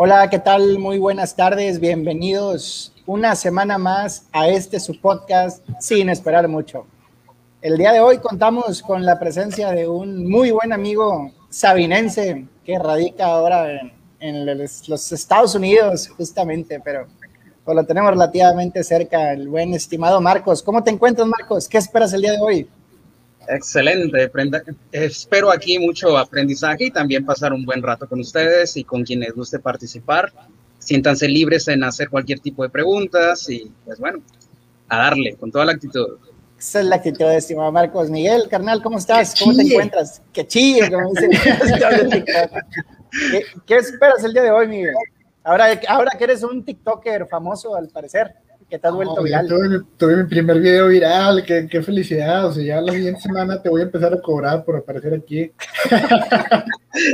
Hola, ¿qué tal? Muy buenas tardes, bienvenidos una semana más a este su podcast sin esperar mucho. El día de hoy contamos con la presencia de un muy buen amigo sabinense que radica ahora en, los Estados Unidos, justamente, pero pues lo tenemos relativamente cerca, el buen estimado Marcos. ¿Cómo te encuentras, Marcos? ¿Qué esperas el día de hoy? Excelente, espero aquí mucho aprendizaje y también pasar un buen rato con ustedes y con quienes guste participar. Siéntanse libres en hacer cualquier tipo de preguntas y pues bueno, a darle con toda la actitud. Esa es la actitud, estimado Marcos. Miguel, carnal, ¿cómo estás? ¿Cómo te encuentras? Que chille, como dicen. ¿Qué, ¿Qué esperas el día de hoy, Miguel? Ahora, ahora que eres un TikToker famoso, al parecer que te has vuelto viral. Tuve, mi primer video viral, qué, qué, felicidad. O sea, ya la siguiente semana te voy a empezar a cobrar por aparecer aquí.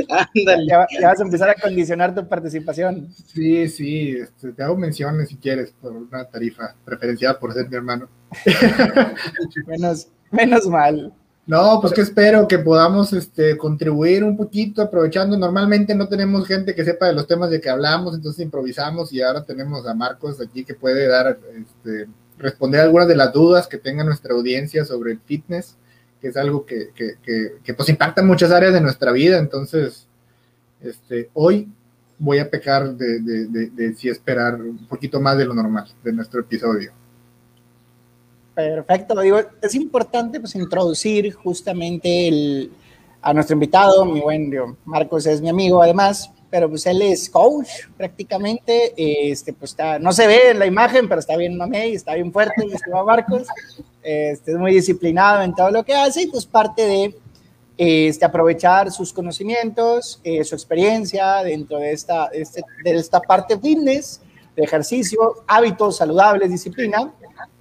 Ándale. Ya, vas a empezar a condicionar tu participación. Sí, sí, este, te hago menciones si quieres por una tarifa preferencial por ser mi hermano. menos, menos mal. No, pues que espero que podamos este, contribuir un poquito, aprovechando. Normalmente no tenemos gente que sepa de los temas de que hablamos, entonces improvisamos y ahora tenemos a Marcos aquí que puede dar, este, responder algunas de las dudas que tenga nuestra audiencia sobre el fitness, que es algo que, que, que, pues impacta muchas áreas de nuestra vida. Entonces, este, hoy voy a pecar de, de, de, de sí esperar un poquito más de lo normal de nuestro episodio. Perfecto, digo, es importante pues introducir justamente el, a nuestro invitado, mi buen Marcos es mi amigo además, pero pues él es coach prácticamente, este pues está, no se ve en la imagen, pero está bien mamey, está bien fuerte, estimado Marcos, este, es muy disciplinado en todo lo que hace y pues parte de este, aprovechar sus conocimientos, eh, su experiencia dentro de esta, este, de esta parte fitness, de ejercicio, hábitos saludables, disciplina,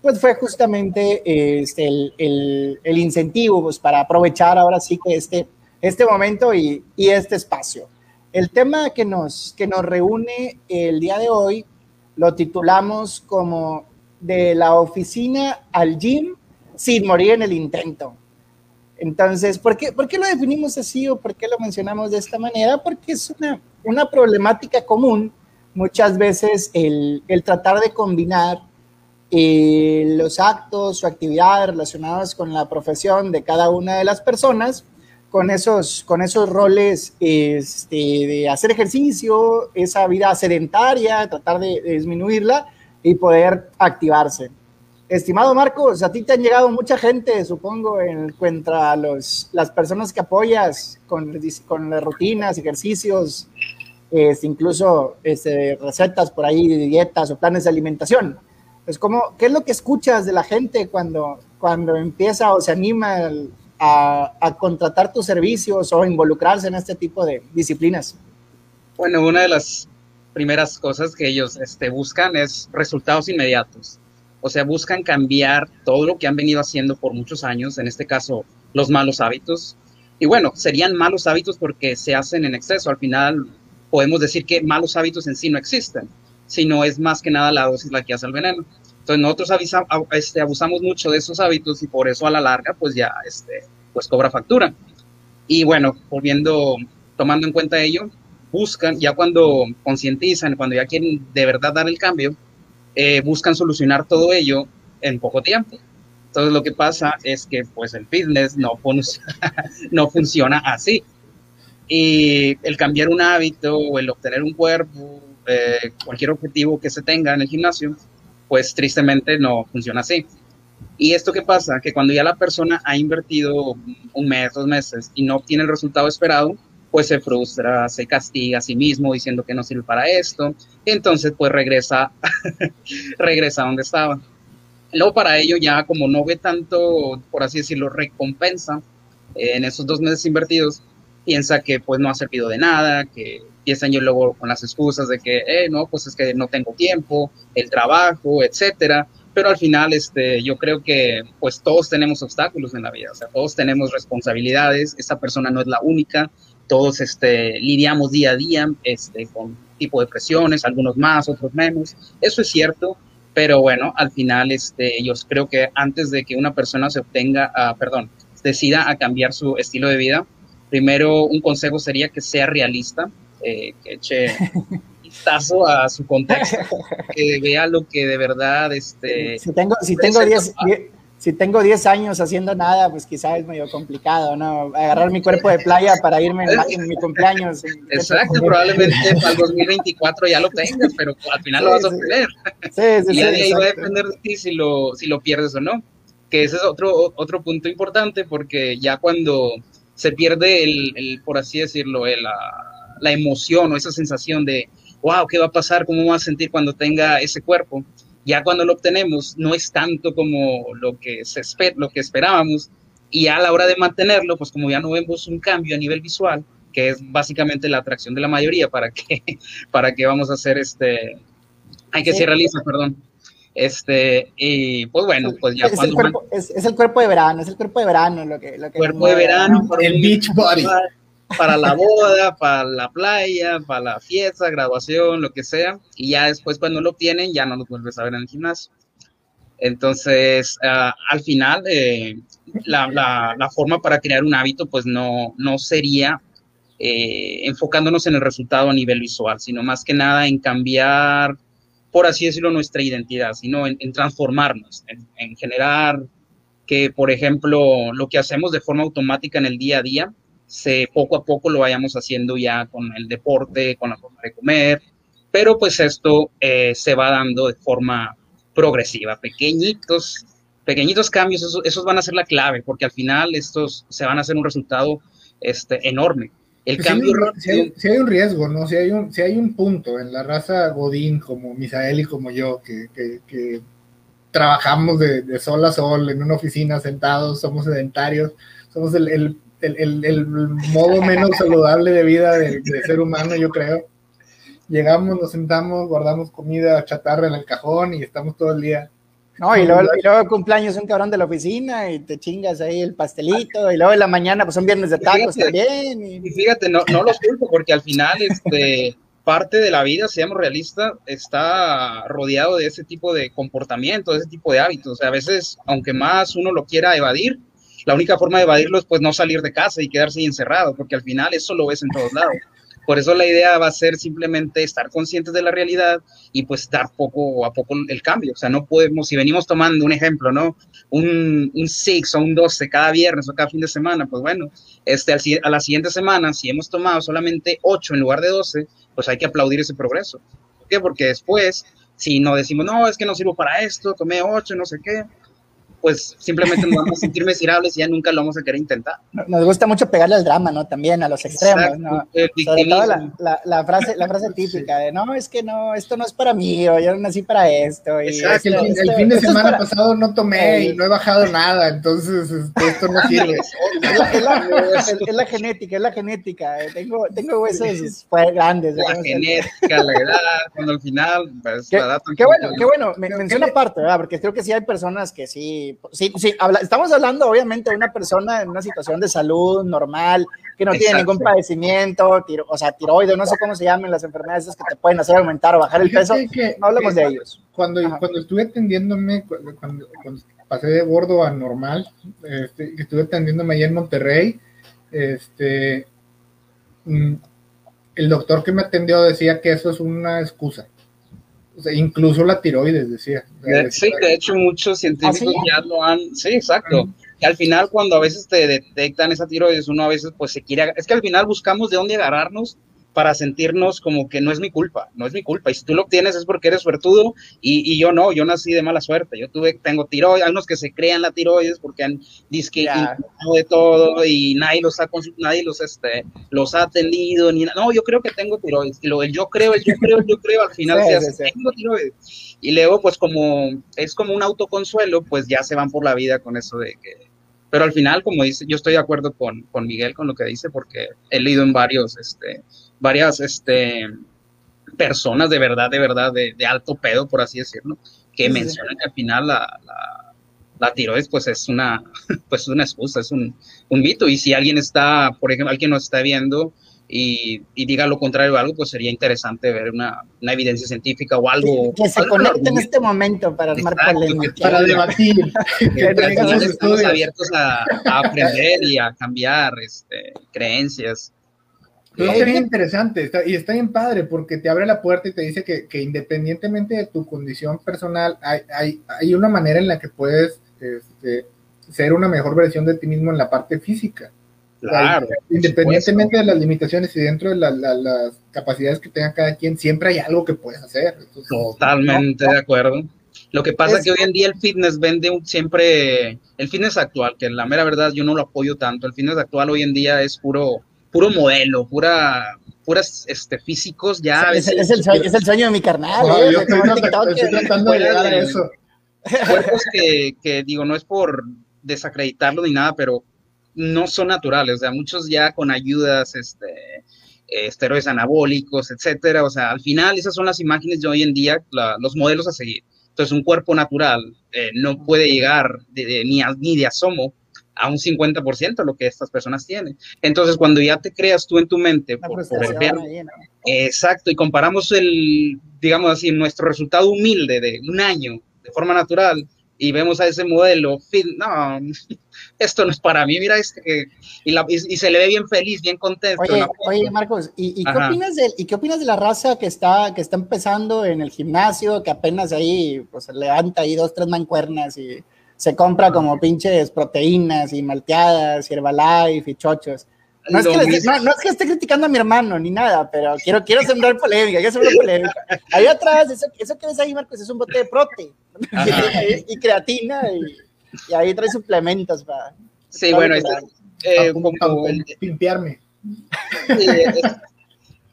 pues fue justamente este, el, el, incentivo pues, para aprovechar ahora sí que este, este momento y, y, este espacio. El tema que nos, que nos reúne el día de hoy lo titulamos como de la oficina al gym sin morir en el intento. Entonces, ¿por qué, ¿por qué lo definimos así o por qué lo mencionamos de esta manera? Porque es una, una problemática común muchas veces el, el tratar de combinar eh, los actos o actividades relacionadas con la profesión de cada una de las personas, con esos, con esos roles este, de hacer ejercicio, esa vida sedentaria, tratar de, disminuirla y poder activarse. Estimado Marcos, a ti te han llegado mucha gente, supongo, en contra los, las personas que apoyas con, con las rutinas, ejercicios, este, incluso este, recetas por ahí de dietas o planes de alimentación. Pues, ¿cómo, ¿qué es lo que escuchas de la gente cuando, cuando empieza o se anima a, a contratar tus servicios o involucrarse en este tipo de disciplinas? Bueno, una de las primeras cosas que ellos este, buscan es resultados inmediatos. O sea, buscan cambiar todo lo que han venido haciendo por muchos años, en este caso los malos hábitos. Y bueno, serían malos hábitos porque se hacen en exceso. Al final podemos decir que malos hábitos en sí no existen sino es más que nada la dosis la que hace el veneno. Entonces nosotros este, abusamos mucho de esos hábitos y por eso a la larga pues ya este, pues cobra factura. Y bueno, volviendo, tomando en cuenta ello, buscan, ya cuando concientizan, cuando ya quieren de verdad dar el cambio, eh, buscan solucionar todo ello en poco tiempo. Entonces lo que pasa es que pues el fitness no, no funciona así. Y el cambiar un hábito o el obtener un cuerpo eh, cualquier objetivo que se tenga en el gimnasio, pues tristemente no funciona así. ¿Y esto qué pasa? Que cuando ya la persona ha invertido un mes, dos meses y no obtiene el resultado esperado, pues se frustra, se castiga a sí mismo diciendo que no sirve para esto, entonces pues regresa, regresa a donde estaba. Luego para ello ya como no ve tanto, por así decirlo, recompensa eh, en esos dos meses invertidos, piensa que pues no ha servido de nada, que empiezan yo luego con las excusas de que, eh, no, pues es que no tengo tiempo, el trabajo, etcétera. Pero al final, este, yo creo que pues todos tenemos obstáculos en la vida, o sea, todos tenemos responsabilidades, esa persona no es la única, todos este, lidiamos día a día este, con tipo de presiones, algunos más, otros menos, eso es cierto, pero bueno, al final este, yo creo que antes de que una persona se obtenga, uh, perdón, decida a cambiar su estilo de vida, primero un consejo sería que sea realista, eh, que eche vistazo a su contexto, que vea lo que de verdad, este... Si tengo, si tengo 10 si tengo 10 años haciendo nada, pues quizás es medio complicado, ¿no? Agarrar mi cuerpo de playa para irme en, mi cumpleaños. Exacto, probablemente para el 2024 ya lo tengas, pero al final lo vas a obtener. Sí, sí, y ahí va a depender de ti si lo, si lo pierdes o no. Que ese es otro, otro punto importante, porque ya cuando se pierde el, el por así decirlo, el, la, la emoción o esa sensación de, wow, ¿qué va a pasar? ¿Cómo va a sentir cuando tenga ese cuerpo? ya cuando lo obtenemos no es tanto como lo que, se lo que esperábamos y a la hora de mantenerlo, pues como ya no vemos un cambio a nivel visual, que es básicamente la atracción de la mayoría, ¿para qué, para qué vamos a hacer este? Hay que ser realistas, perdón. Este, y pues bueno, pues ya es cuando... El cuerpo, es, el cuerpo de verano, es el cuerpo de verano lo que... Lo que cuerpo de verano. El beach body para la boda, para la playa, para la fiesta, graduación, lo que sea, y ya después cuando lo obtienen ya no lo vuelves a ver en el gimnasio. Entonces, ah, al final, eh, la, la, forma para crear un hábito, pues no, no sería eh, enfocándonos en el resultado a nivel visual, sino más que nada en cambiar, por así decirlo, nuestra identidad, sino en, transformarnos, en, en generar que, por ejemplo, lo que hacemos de forma automática en el día a día, se, poco a poco lo vayamos haciendo ya con el deporte, con la forma de comer, pero pues esto eh, se va dando de forma progresiva, pequeñitos, pequeñitos cambios, esos, van a ser la clave, porque al final estos se van a hacer un resultado este, enorme. El cambio si hay, un riesgo, ¿no? Si hay un, si hay un punto en la raza Godín como Misael y como yo, que, que, trabajamos de, sol a sol en una oficina sentados, somos sedentarios, somos el el, modo menos saludable de vida del, ser humano, yo creo. Llegamos, nos sentamos, guardamos comida chatarra en el cajón y estamos todo el día. No, y luego, y cumpleaños un cabrón de la oficina y te chingas ahí el pastelito y luego en la mañana pues son viernes de tacos también. Y... fíjate, no, no los culpo porque al final este, parte de la vida, seamos realistas, está rodeado de ese tipo de comportamiento, de ese tipo de hábitos. O sea, a veces, aunque más uno lo quiera evadir, la única forma de evadirlo es pues no salir de casa y quedarse encerrado, porque al final eso lo ves en todos lados. Por eso la idea va a ser simplemente estar conscientes de la realidad y pues dar poco a poco el cambio. O sea, no podemos, si venimos tomando un ejemplo, ¿no? Un, un 6 o un 12 cada viernes o cada fin de semana, pues bueno, este, a la siguiente semana, si hemos tomado solamente 8 en lugar de 12, pues hay que aplaudir ese progreso. ¿Por qué? Porque después, si no decimos, no, es que no sirvo para esto, tomé 8, no sé qué, pues simplemente nos vamos a sentir miserables y ya nunca lo vamos a querer intentar. Nos gusta mucho pegarle al drama, ¿no? También a los extremos, ¿no? Sobre todo la, frase, la frase típica de, no, es que no, esto no es para mí, o yo no nací para esto. Y Exacto, el, fin de semana pasado no tomé y no he bajado nada, entonces este, esto no sirve. es, la, genética, es la genética. Tengo, tengo huesos pues, grandes. La genética, la edad, cuando al final, pues, qué, qué bueno, qué bueno, menciona aparte, ¿verdad? Porque creo que sí hay personas que sí sí, sí, estamos hablando obviamente de una persona en una situación de salud normal, que no tiene ningún padecimiento, o sea, tiroides, no sé cómo se llaman las enfermedades que te pueden hacer aumentar o bajar el peso, no hablamos de ellos. Cuando, cuando estuve atendiéndome, cuando, pasé de gordo a normal, este, estuve atendiéndome allá en Monterrey, este, mm, el doctor que me atendió decía que eso es una excusa incluso la tiroides, decía. Sí, de hecho muchos científicos ¿Ah, ya lo han, sí, exacto. Que al final cuando a veces te detectan esa tiroides, uno a veces pues se quiere, es que al final buscamos de dónde agarrarnos para sentirnos como que no es mi culpa, no es mi culpa. Y si tú lo tienes es porque eres suertudo y, y yo no, yo nací de mala suerte. Yo tuve, tengo tiroides, hay unos que se crean la tiroides porque han disque de todo y nadie los ha, nadie los, este, los ha atendido. Ni, no, yo creo que tengo tiroides. Y lo el yo creo, el yo creo, el yo creo, al final se hace, tengo tiroides. Y luego, pues como es como un autoconsuelo, pues ya se van por la vida con eso de que pero al final, como dice, yo estoy de acuerdo con, con, Miguel con lo que dice, porque he leído en varios este, varias este, personas de verdad, de verdad, de, alto pedo, por así decirlo, que mencionan que al final la, la, tiroides pues es una, pues una excusa, es un, un, mito. Y si alguien está, por ejemplo, alguien nos está viendo y, y diga lo contrario o algo, pues sería interesante ver una, una evidencia científica o algo. Que, se conecte en este momento para armar polémica. Para debatir. estamos abiertos a, a, aprender y a cambiar este, creencias es bien interesante y está bien padre porque te abre la puerta y te dice que, independientemente de tu condición personal, hay, hay, una manera en la que puedes este, ser una mejor versión de ti mismo en la parte física. Claro. independientemente de las limitaciones y dentro de las capacidades que tenga cada quien, siempre hay algo que puedes hacer. Totalmente de acuerdo. Lo que pasa es que hoy en día el fitness vende un, siempre, el fitness actual, que la mera verdad yo no lo apoyo tanto, el fitness actual hoy en día es puro, puro modelo, pura, puras este, físicos ya. Es, es, el, sueño, es el sueño de mi carnal. No, eh, yo estoy, tratando de llegar a eso. Cuerpos que, que, digo, no es por desacreditarlo ni nada, pero no son naturales, o sea, muchos ya con ayudas, este, esteroides anabólicos, etcétera, o sea, al final esas son las imágenes de hoy en día, los modelos a seguir. Entonces, un cuerpo natural eh, no puede llegar ni, ni de asomo a un 50% lo que estas personas tienen. Entonces, cuando ya te creas tú en tu mente, por, el ver, exacto, y comparamos el, digamos así, nuestro resultado humilde de un año de forma natural y vemos a ese modelo, no, esto no es para mí, mira, este, y, y, se le ve bien feliz, bien contento. Oye, Marcos, ¿y, qué opinas de, ¿y qué opinas de la raza que está, que está empezando en el gimnasio, que apenas ahí pues, levanta ahí dos, tres mancuernas y se compra como pinches proteínas y malteadas y Herbalife y chochos? No es, que no, es, que esté criticando a mi hermano ni nada, pero quiero, quiero sembrar polémica, quiero sembrar polémica. Ahí atrás, eso, eso que ves ahí, Marcos, es un bote de prote y, creatina y, ahí trae suplementos para. Sí, bueno, eh, como, limpiarme.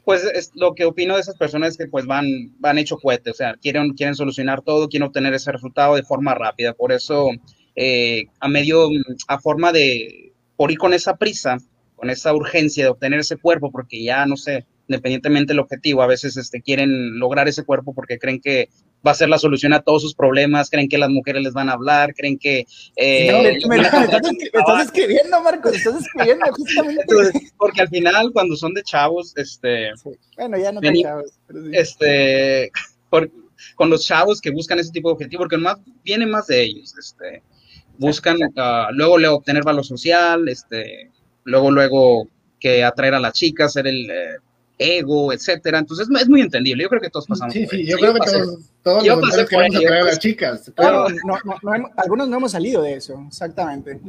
Pues lo que opino de esas personas es que pues van, van hecho cohete, o sea, quieren, quieren solucionar todo, quieren obtener ese resultado de forma rápida, por eso eh, a medio, a forma de, por ir con esa prisa, con esa urgencia de obtener ese cuerpo, porque ya no sé, independientemente del objetivo, a veces este, quieren lograr ese cuerpo porque creen que va a ser la solución a todos sus problemas, creen que las mujeres les van a hablar, creen que... Eh, me, estás, escribiendo, Marcos, estás escribiendo justamente. porque al final, cuando son de chavos, este... Bueno, ya no son chavos. Este, con los chavos que buscan ese tipo de objetivo, porque más viene más de ellos, este, buscan uh, luego le obtener valor social, este, luego, luego que atraer a las chicas, ser el eh, ego, etcétera. Entonces es muy entendible. Yo creo que todos pasamos. Sí, sí, yo, creo que todos, todos yo los queremos atraer a las chicas. no, no, algunos no hemos salido de eso, exactamente.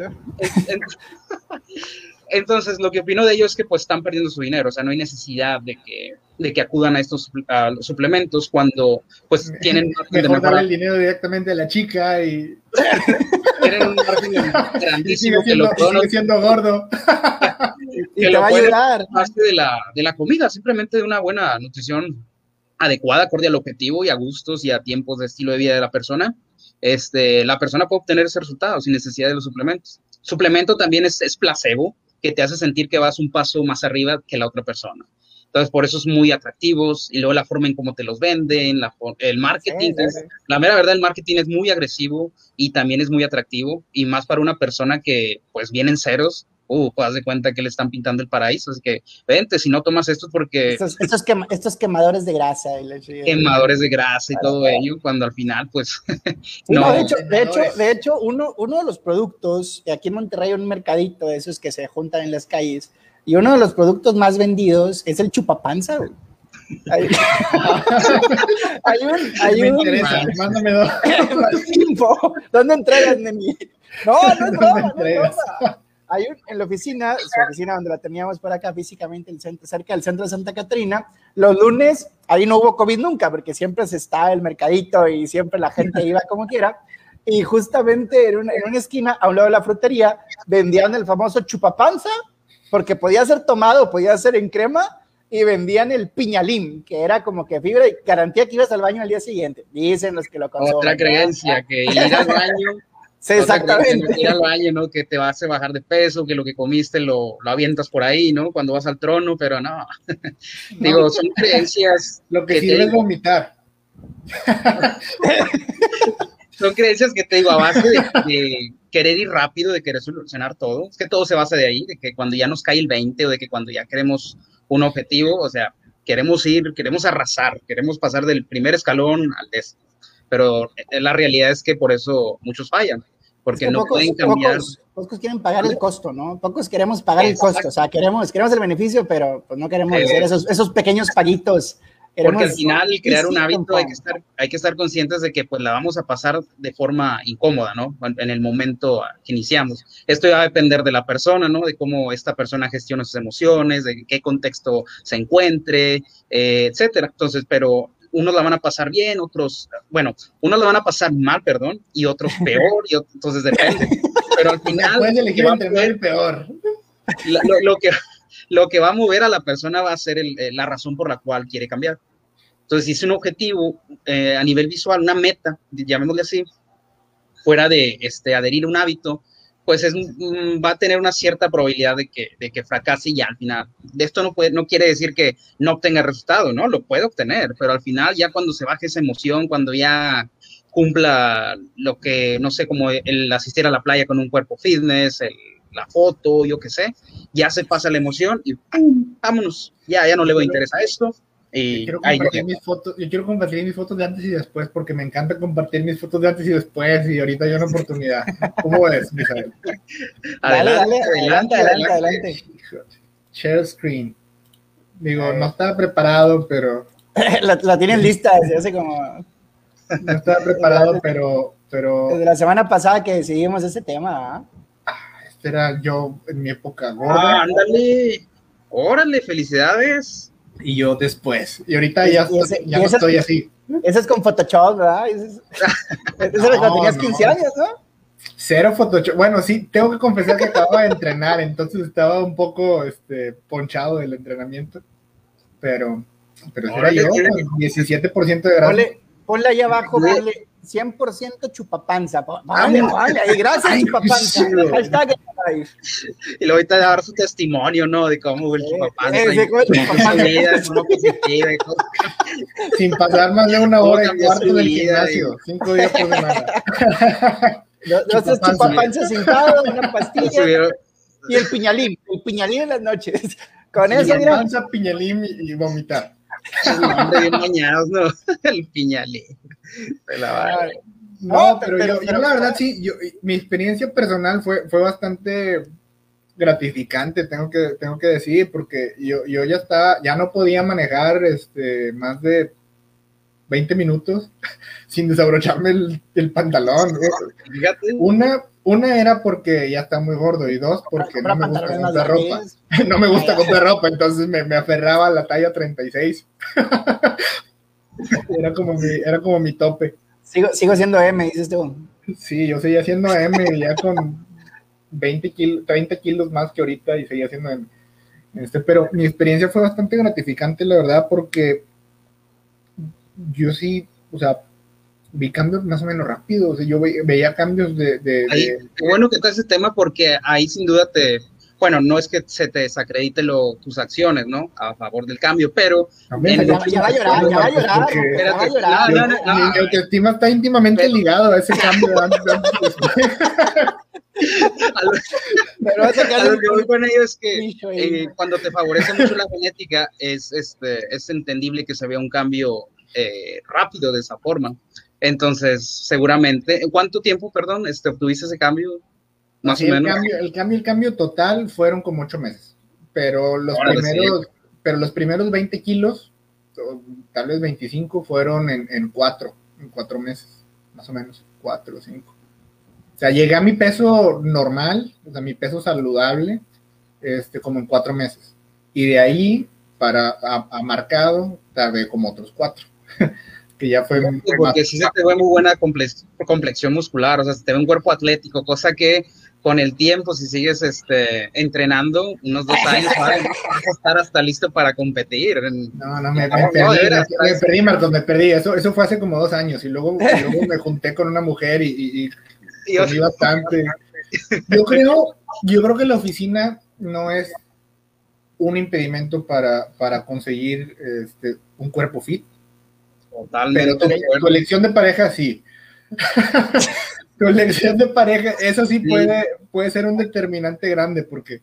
Entonces, lo que opino de ellos es que pues están perdiendo su dinero, o sea, no hay necesidad de que, de que acudan a estos suplementos cuando pues tienen... Mejor darle el dinero directamente a la chica y... tienen un margen grandísimo sigue siendo, que lo sigue siendo gordo. y te va a ayudar. De la, de la comida, simplemente de una buena nutrición adecuada, acorde al objetivo y a gustos y a tiempos de estilo de vida de la persona, este, la persona puede obtener ese resultado sin necesidad de los suplementos. Suplemento también es, es placebo, que te hace sentir que vas un paso más arriba que la otra persona. Entonces, por eso es muy atractivos y luego la forma en cómo te los venden, la, el marketing. La mera verdad, el marketing es muy agresivo y también es muy atractivo y más para una persona que pues viene en ceros uh, pues de cuenta que le están pintando el paraíso, así que vente, si no tomas esto es porque... Estos, estos, quemadores de grasa. quemadores de grasa y todo ello, cuando al final, pues... no, de hecho, de hecho, de hecho uno, uno de los productos, aquí en Monterrey hay un mercadito de esos que se juntan en las calles, y uno de los productos más vendidos es el chupapanza, Hay, un, hay Me interesa, mándame dos. ¿Dónde entregas, Nemi? No, no es broma, no es broma hay en la oficina, su oficina donde la teníamos por acá físicamente, el centro, cerca del centro de Santa Catrina, los lunes, ahí no hubo COVID nunca, porque siempre se está el mercadito y siempre la gente iba como quiera. Y justamente en una, en una esquina, a un lado de la frutería, vendían el famoso chupapanza, porque podía ser tomado, podía ser en crema, y vendían el piñalín, que era como que fibra y garantía que ibas al baño al día siguiente. Dicen los que lo consumen. Otra creencia, que ir al baño Sí, exactamente. Que, al ¿no? Que te vas a bajar de peso, que lo que comiste lo, lo avientas por ahí, ¿no? Cuando vas al trono, pero no. Digo, son creencias. Lo que, que es vomitar. son creencias que te digo, a base de, querer ir rápido, de querer solucionar todo. Es que todo se basa de ahí, de que cuando ya nos cae el 20 o de que cuando ya queremos un objetivo, o sea, queremos ir, queremos arrasar, queremos pasar del primer escalón al décimo. Pero la realidad es que por eso muchos fallan porque no pueden cambiar. Pocos, quieren pagar el costo, ¿no? Pocos queremos pagar el costo, o sea, queremos, queremos el beneficio, pero pues no queremos hacer esos, esos pequeños paguitos porque al final crear un hábito hay que, estar, hay que estar conscientes de que pues la vamos a pasar de forma incómoda, ¿no? En el momento que iniciamos. Esto va a depender de la persona, ¿no? De cómo esta persona gestiona sus emociones, de qué contexto se encuentre, eh, etcétera. Entonces, pero unos la van a pasar bien, otros, bueno, unos la van a pasar mal, perdón, y otros peor, y entonces depende. Pero al final... Puedes elegir entre el peor. lo, que, lo que va a mover a la persona va a ser eh, la razón por la cual quiere cambiar. Entonces, si es un objetivo eh, a nivel visual, una meta, llamémosle así, fuera de este, adherir a un hábito, pues es, va a tener una cierta probabilidad de que, de que fracase y ya al final. De esto no, puede, no quiere decir que no obtenga resultado, ¿no? Lo puede obtener, pero al final ya cuando se baje esa emoción, cuando ya cumpla lo que, no sé, como el asistir a la playa con un cuerpo fitness, el la foto, yo qué sé, ya se pasa la emoción y ¡pum! vámonos, ya, ya no le voy a interesar esto. Y yo, quiero compartir mis fotos, yo quiero compartir mis fotos de antes y después porque me encanta compartir mis fotos de antes y después y ahorita hay una oportunidad. ¿Cómo es, Misael? adelante, adelante, adelante, adelante, Share screen. Digo, no estaba preparado, pero... la, la tienen lista desde hace como... No estaba preparado, pero, pero... Desde la semana pasada que decidimos ese tema, ¿ah? era yo en mi época gorda. Ah, ándale. Órale, felicidades. Y yo después. Y ahorita ya, ya no estoy así. Ese es con Photoshop, ¿verdad? Ese es, ese no, cuando tenías 15 años, ¿no? Cero Photoshop. Bueno, sí, tengo que confesar que acababa de entrenar, entonces estaba un poco este, ponchado del entrenamiento. Pero, pero era yo, 17% de grasa. Ponle, ponle ahí abajo, ponle, 100% chupapanza. Vale, vale, gracias chupapanza. Y luego ahorita dar su testimonio, ¿no? De cómo el chupapanza. Sin pasar más de una hora y cuarto del gimnasio. Cinco días por semana. Dos chupapanza sentado, una pastilla. Y el piñalín, el piñalín en las noches. Con eso, mira. Panza, piñalín y vomitar. ¿No? El piñalín. No, pero, yo, la verdad sí, yo, mi experiencia personal fue, fue bastante gratificante, tengo que, tengo que decir, porque yo, yo ya estaba, ya no podía manejar este, más de 20 minutos sin desabrocharme el, el pantalón. Una, una era porque ya está muy gordo y dos porque no me gusta comprar ropa. no me gusta comprar ropa, entonces me, me aferraba a la talla 36. era, como mi, era como mi tope. Sigo, sigo siendo M, dices tú. Sí, yo seguía siendo M ya con 20 kilos, 30 kilos más que ahorita y seguía siendo M. Este, pero mi experiencia fue bastante gratificante, la verdad, porque yo sí, o sea, vi cambios más o menos rápidos, yo veía cambios de... bueno que está ese tema porque ahí sin duda te, bueno, no es que se te desacredite lo, tus acciones, ¿no? A favor del cambio, pero... ya, va a llorar, ya va a llorar, ya va a llorar. Mi autoestima está íntimamente ligado a ese cambio. pero a lo que voy con ello es que eh, cuando te favorece mucho la genética, es, este, es entendible que se vea un cambio eh, rápido de esa forma. Entonces, seguramente, ¿en cuánto tiempo, perdón, este, obtuviste ese cambio? Más o menos. Cambio, el cambio, el cambio total fueron como ocho meses, pero los primeros, pero los primeros 20 kilos, tal vez 25, fueron en, en cuatro, en cuatro meses, más o menos, cuatro o cinco. O sea, llegué a mi peso normal, o sea, mi peso saludable, este, como en cuatro meses. Y de ahí, para a, marcado, tardé como otros cuatro. que ya fue porque sí se te ve muy buena complexión muscular, o sea, se te ve un cuerpo atlético, cosa que con el tiempo, si sigues este, entrenando unos dos años, vas a estar hasta listo para competir. No, no, me, perdí, Marcos, me perdí. Eso, eso fue hace como dos años y luego, luego me junté con una mujer y, y, bastante. Yo creo, yo creo que la oficina no es un impedimento para, para conseguir este, un cuerpo fit. Totalmente. Pero tu, elección de pareja sí. tu elección de pareja, eso sí, Puede, puede ser un determinante grande porque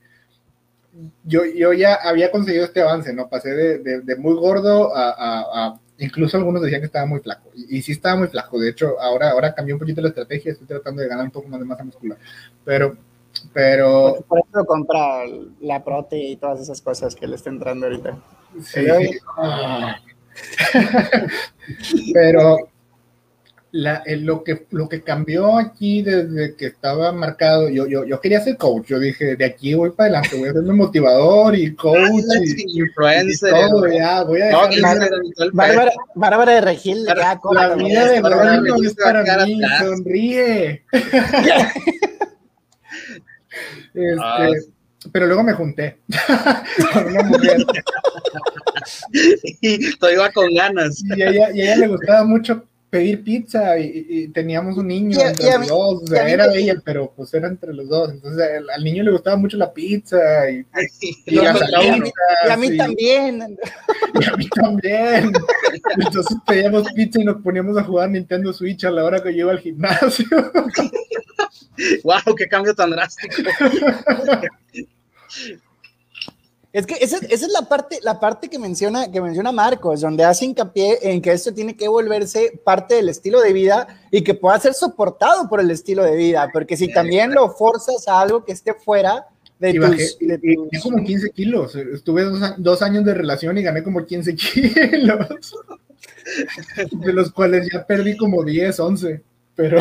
yo, yo ya había conseguido este avance, ¿no? Pasé de, de, muy gordo a, a, incluso algunos decían que estaba muy flaco, y, y, sí estaba muy flaco, de hecho, ahora, ahora cambió un poquito la estrategia, estoy tratando de ganar un poco más de masa muscular, pero, pero... Por eso compra la prote y todas esas cosas que le está entrando ahorita. Sí, ah. pero la, lo, que, lo que cambió aquí desde que estaba marcado, yo, yo, yo quería ser coach, yo dije, de aquí voy para adelante, voy a ser motivador y coach y, influencer. Y todo, ya, voy a dejar no, Bárbara, Bárbara de Regil, ya, la, la vida de Bárbara es para mí, sonríe. este, ah. Pero luego me junté con una mujer. y todo iba con ganas. Y ella, y a ella le gustaba mucho pedir pizza y, y teníamos un niño Y entre y los mí- dos, o sea, era me- ella, pero pues era entre los dos, entonces al, al niño le gustaba mucho la pizza y, y Lo las contra y a mí, y a mí sí. también. y a mí también. Entonces pedíamos pizza y nos poníamos a jugar Nintendo Switch a la hora que yo iba al gimnasio. Wow, qué cambio tan drástico. Es que esa, esa es la parte, la parte que menciona, que menciona Marcos, donde hace hincapié en que esto tiene que volverse parte del estilo de vida y que pueda ser soportado por el estilo de vida, porque si también lo forzas a algo que esté fuera de Y tus... bajé y- de y tus- gané como 15 kilos. Estuve dos, dos años de relación y gané como 15 kilos. De los cuales ya perdí como 10, 11. Pero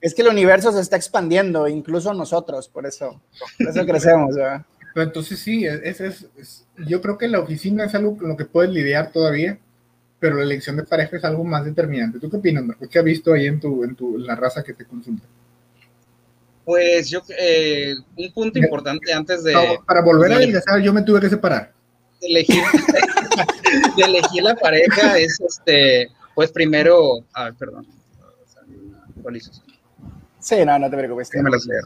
Es que el universo se está expandiendo, incluso nosotros, por eso, por eso crecemos. ¿verdad? Pero entonces sí, es, es- es- yo creo que la oficina es algo con lo que puedes lidiar todavía, pero la elección de pareja es algo más determinante. ¿Tú qué opinas, Marco? ¿Qué has visto ahí en, tu, en, tu, en la raza que te consulta? Pues yo, eh, un punto importante antes de, No, para volver a de- adelgazar, yo me tuve que separar. de elegir, de elegir la pareja es este, pues primero, ah, perdón, ¿cuál hizo? Sí, no, no te preocupes. Las leer.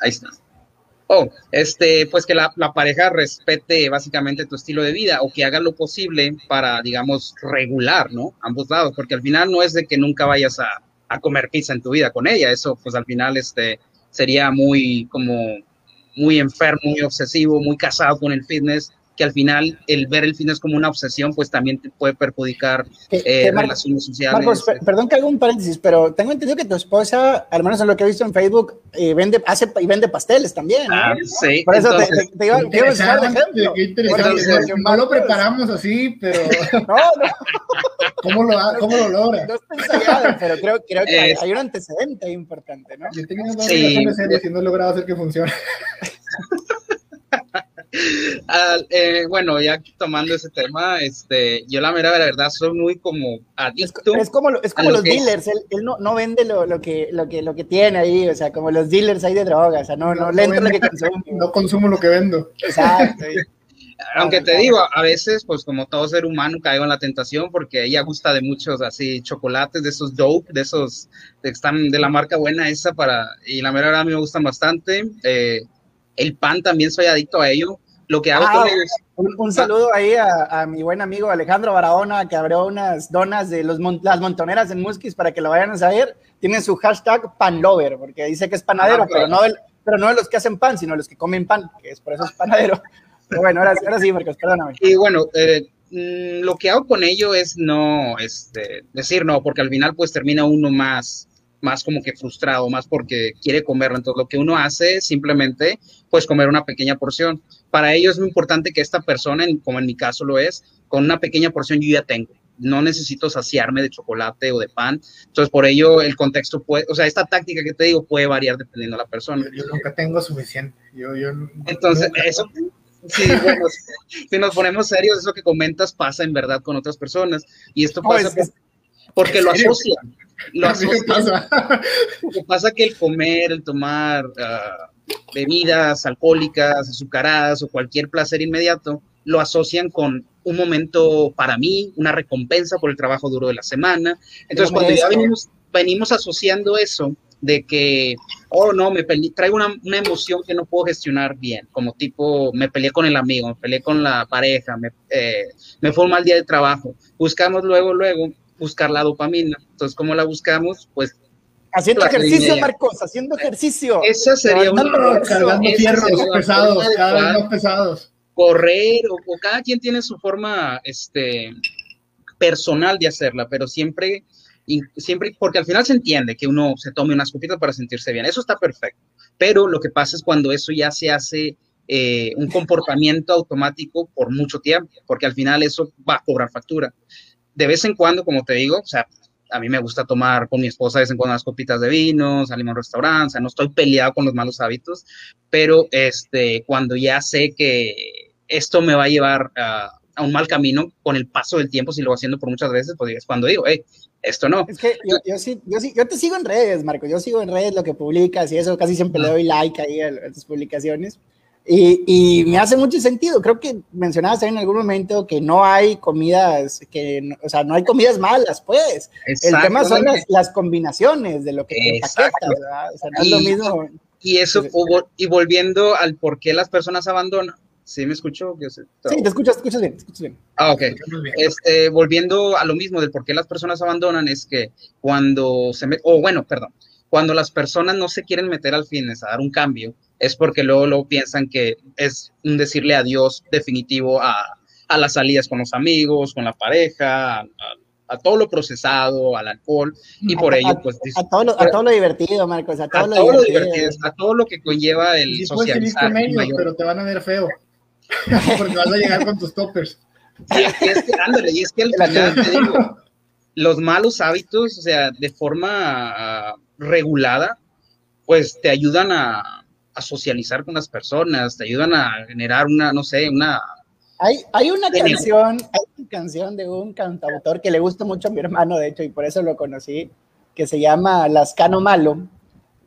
Ahí está. Oh, este, pues que la, la pareja respete básicamente tu estilo de vida o que haga lo posible para, digamos, regular, ¿no? Ambos lados, porque al final no es de que nunca vayas a, a comer pizza en tu vida con ella, eso pues al final este, sería muy como muy enfermo, muy obsesivo, muy casado con el fitness, que al final el ver el fitness como una obsesión pues también te puede perjudicar Que- eh, que Mar- relaciones sociales. Marcos, per- perdón que haga un paréntesis, pero tengo entendido que tu esposa, al menos en lo que he visto en Facebook, eh, vende, hace y vende pasteles también, ¿no? Ah, sí, Por eso te- entonces- te, te iba, te iba a usar de ejemplo. qué interesante. Entonces, no, no lo preparamos así, pero No, no, ¿cómo lo, cómo lo logra? no está ensayado, pero creo, creo que hay, hay un antecedente ahí importante, ¿no? Yo dos Sí. y no he logrado hacer que funcione. Ah, eh, bueno, ya tomando ese tema, este, yo la mera verdad soy muy como Es, adicto. es como, es como a lo los es. dealers, él, él no, no vende lo, lo, que, lo, que, lo que tiene ahí, o sea, como los dealers ahí de drogas, o sea, no, no, le entra lo que consume. No consumo lo que vendo. Exacto. y- Aunque te digo, a veces, pues como todo ser humano, caigo en la tentación porque ella gusta de muchos así chocolates, de esos dope, de esos que están de la marca buena esa para, y la mera verdad a mí me gustan bastante. Eh, el pan también soy adicto a ello. Lo que hago Ah, con ellos, Un, un saludo ahí a, a mi buen amigo Alejandro Barahona, que abrió unas donas de los las montoneras en Muskis para que lo vayan a saber. Tiene su hashtag panlover, porque dice que es panadero, Ah, pero, pero- no del- pero no de los que hacen pan, sino de los que comen pan, que es por eso es panadero. Pero bueno, ahora, ahora sí, Marcos, perdóname. Y bueno, eh, mm, lo que hago con ello es no este, decir no, porque al final pues termina uno más, más como que frustrado, más porque quiere comerlo. Entonces lo que uno hace es simplemente pues comer una pequeña porción. Para ello es muy importante que esta persona, en- como en mi caso lo es, con una pequeña porción yo ya tengo. No necesito saciarme de chocolate o de pan. Entonces por ello el contexto puede, o sea, esta táctica que te digo puede variar dependiendo de la persona. Yo, yo nunca tengo suficiente. Yo, yo, Entonces, nunca- eso, sí, bueno, si nos ponemos serios, eso que comentas pasa en verdad con otras personas. Y esto No, pasa es- es- porque lo asocian. Lo asocian. pasa. Lo que pasa que el comer, el tomar ah, bebidas alcohólicas, azucaradas o cualquier placer inmediato, lo asocian con un momento para mí, una recompensa por el trabajo duro de la semana. Entonces, cuando ya venimos, venimos asociando eso de que, oh, no, me peleé, traigo una, una emoción que no puedo gestionar bien, como tipo, me peleé con el amigo, me peleé con la pareja, me, eh, me fue un mal día de trabajo. Buscamos luego, luego, buscar la dopamina. Entonces, ¿cómo la buscamos? Pues Haciendo ejercicio, inmediato. Marcos, haciendo ejercicio. esa sería una Cargando fierros pesados, cada vez más pesados. correr o, o cada quien tiene su forma este personal de hacerla, pero siempre, siempre, porque al final se entiende que uno se tome unas copitas para sentirse bien, eso está perfecto, pero lo que pasa es cuando eso ya se hace eh, un comportamiento automático por mucho tiempo, porque al final eso va a cobrar factura. De vez en cuando, como te digo, o sea, a mí me gusta tomar con mi esposa de vez en cuando unas copitas de vino, salimos a un restaurante, o sea, no estoy peleado con los malos hábitos, pero este, cuando ya sé que esto me va a llevar a, un mal camino con el paso del tiempo, si lo voy haciendo por muchas veces, pues es cuando digo, hey, esto no. Es que yo, yo, sí, yo, sí, yo te sigo en redes, Marco, yo sigo en redes lo que publicas y eso, casi siempre le doy like ahí a, a tus publicaciones. Y, y, me hace mucho sentido. Creo que mencionabas en algún momento que no hay comidas, que, o sea, no hay comidas malas, pues. El tema son las, las, combinaciones de lo que te empaquetas, ¿verdad? O sea, no y, es lo mismo. Y eso, y volviendo al por qué las personas abandonan. ¿Sí me escucho? Sí, te escuchas, te escuchas bien, te escuchas bien. Ah, ok. Este, volviendo a lo mismo del por qué las personas abandonan, es que cuando se meten, o bueno, perdón, cuando las personas no se quieren meter al fitness a dar un cambio, es porque luego, luego piensan que es un decirle adiós definitivo a, a las salidas con los amigos, con la pareja, a, a todo lo procesado, al alcohol, y por a, ello, pues... A todo, lo, a todo lo divertido, Marcos, a todo, lo, todo divertido. lo, divertido. a todo lo que conlleva el socializar. Ellos, pero te van a ver feo, porque vas a llegar con tus toppers. Y es que, es que ándale, y es que al final, te digo, los malos hábitos, o sea, de forma uh, regulada, pues te ayudan a, a socializar con las personas, te ayudan a generar una, no sé, una... Hay, hay una canción, hay una canción de un cantautor que le gusta mucho a mi hermano, de hecho, y por eso lo conocí, que se llama Lascano Malo.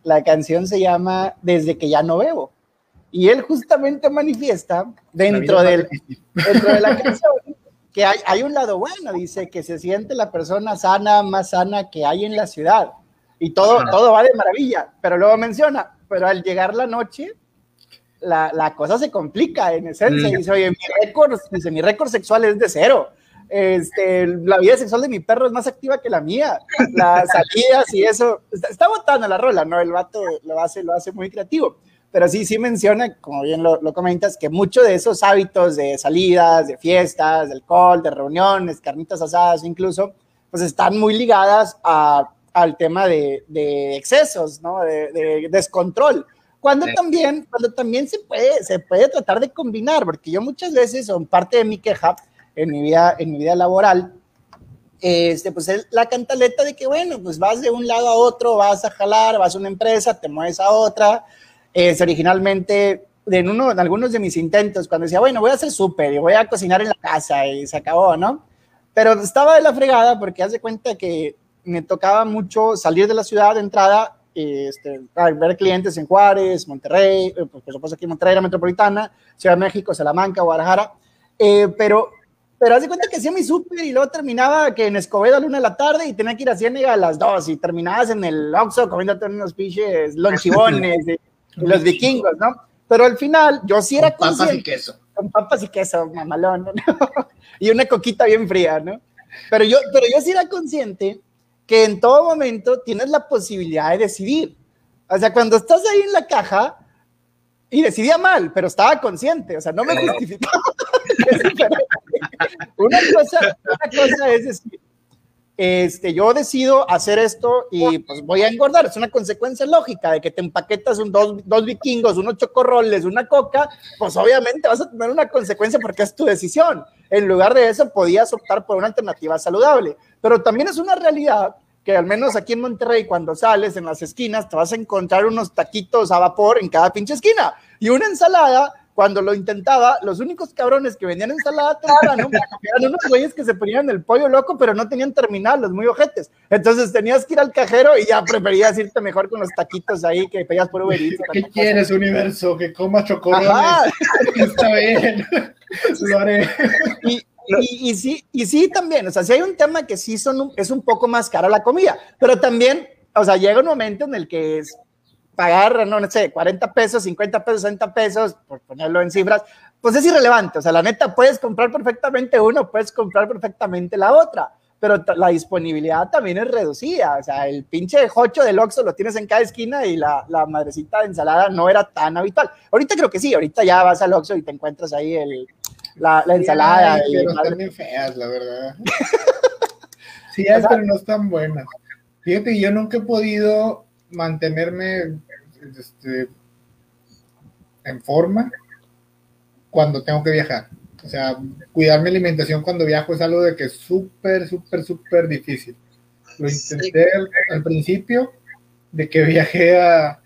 La canción se llama Desde que ya no bebo. Y él justamente manifiesta dentro, del, dentro de la canción que hay, hay, un lado bueno, dice que se siente la persona sana, más sana que hay en la ciudad. Y todo, todo va de maravilla, pero luego menciona, pero al llegar la noche, la, la cosa se complica en esencia. Mm. Dice, oye, mi récord, dice, mi récord sexual es de cero. Este, la vida sexual de mi perro es más activa que la mía. Las salidas y eso. Está, está botando la rola, ¿no? El vato lo hace, lo hace muy creativo. Pero sí, sí menciona, como bien lo, lo comentas, que muchos de esos hábitos de salidas, de fiestas, de alcohol, de reuniones, carnitas asadas incluso, pues están muy ligadas a al tema de, de excesos, ¿no? De, de, descontrol. Cuando sí. también, cuando también se puede, se puede tratar de combinar, porque yo muchas veces, son parte de mi queja en mi vida, en mi vida laboral, este, pues es la cantaleta de que, bueno, pues vas de un lado a otro, vas a jalar, vas a una empresa, te mueves a otra. Es originalmente, en, uno, en algunos de mis intentos, cuando decía, bueno, voy a hacer súper y voy a cocinar en la casa y se acabó, ¿no? Pero estaba de la fregada porque haz de cuenta que me tocaba mucho salir de la ciudad de entrada, este, ver clientes en Juárez, Monterrey, eh, por supuesto aquí en Monterrey, la metropolitana, Ciudad de México, Salamanca, Guadalajara, eh, pero, pero haz de cuenta que hacía mi súper y luego terminaba que en Escobedo a la una de la tarde y tenía que ir a Ciénega a las dos y terminabas en el Oxxo comiéndote unos pinches lonchibones y, y los vikingos, ¿no? Pero al final yo sí era con papas y queso. Con papas y queso, mamalón, ¿no? y una coquita bien fría, ¿no? Pero yo, pero yo sí era consciente que en todo momento tienes la posibilidad de decidir. O sea, cuando estás ahí en la caja, y decidía mal, pero estaba consciente, o sea, no me justificaba. una, cosa, una cosa es decir, este, yo decido hacer esto y pues voy a engordar, es una consecuencia lógica de que te empaquetas un, dos, dos vikingos, unos chocorroles, una coca, pues obviamente vas a tener una consecuencia porque es tu decisión. En lugar de eso, podías optar por una alternativa saludable. Pero también es una realidad que al menos aquí en Monterrey, cuando sales en las esquinas, te vas a encontrar unos taquitos a vapor en cada pinche esquina y una ensalada. Cuando lo intentaba, los únicos cabrones que vendían ensalada temprano eran unos güeyes que se ponían el pollo loco, pero no tenían terminal, los muy ojetes. Entonces tenías que ir al cajero y ya preferías irte mejor con los taquitos ahí que pedías por Uber Eats. ¿Qué quieres, cosa. universo? Que comas chocolates. Está bien. Lo haré. Y, y, y, sí, y sí también, o sea, si hay un tema que sí son un, es un poco más cara la comida, pero también, o sea, llega un momento en el que es pagar, no, no sé, 40 pesos, 50 pesos, 60 pesos, por ponerlo en cifras, pues es irrelevante, o sea, la neta, puedes comprar perfectamente uno, puedes comprar perfectamente la otra, pero la disponibilidad también es reducida, o sea, el pinche jocho del Oxxo lo tienes en cada esquina y la, la madrecita de ensalada no era tan habitual. Ahorita creo que sí, ahorita ya vas al Oxxo y te encuentras ahí el la, la ensalada. Ay, pero están bien feas, la verdad. sí, es, pero no están buenas. Fíjate, yo nunca he podido mantenerme este, en forma cuando tengo que viajar. O sea, cuidar mi alimentación cuando viajo es algo de que es súper, súper, súper difícil. Lo intenté al, principio, de que viajé a,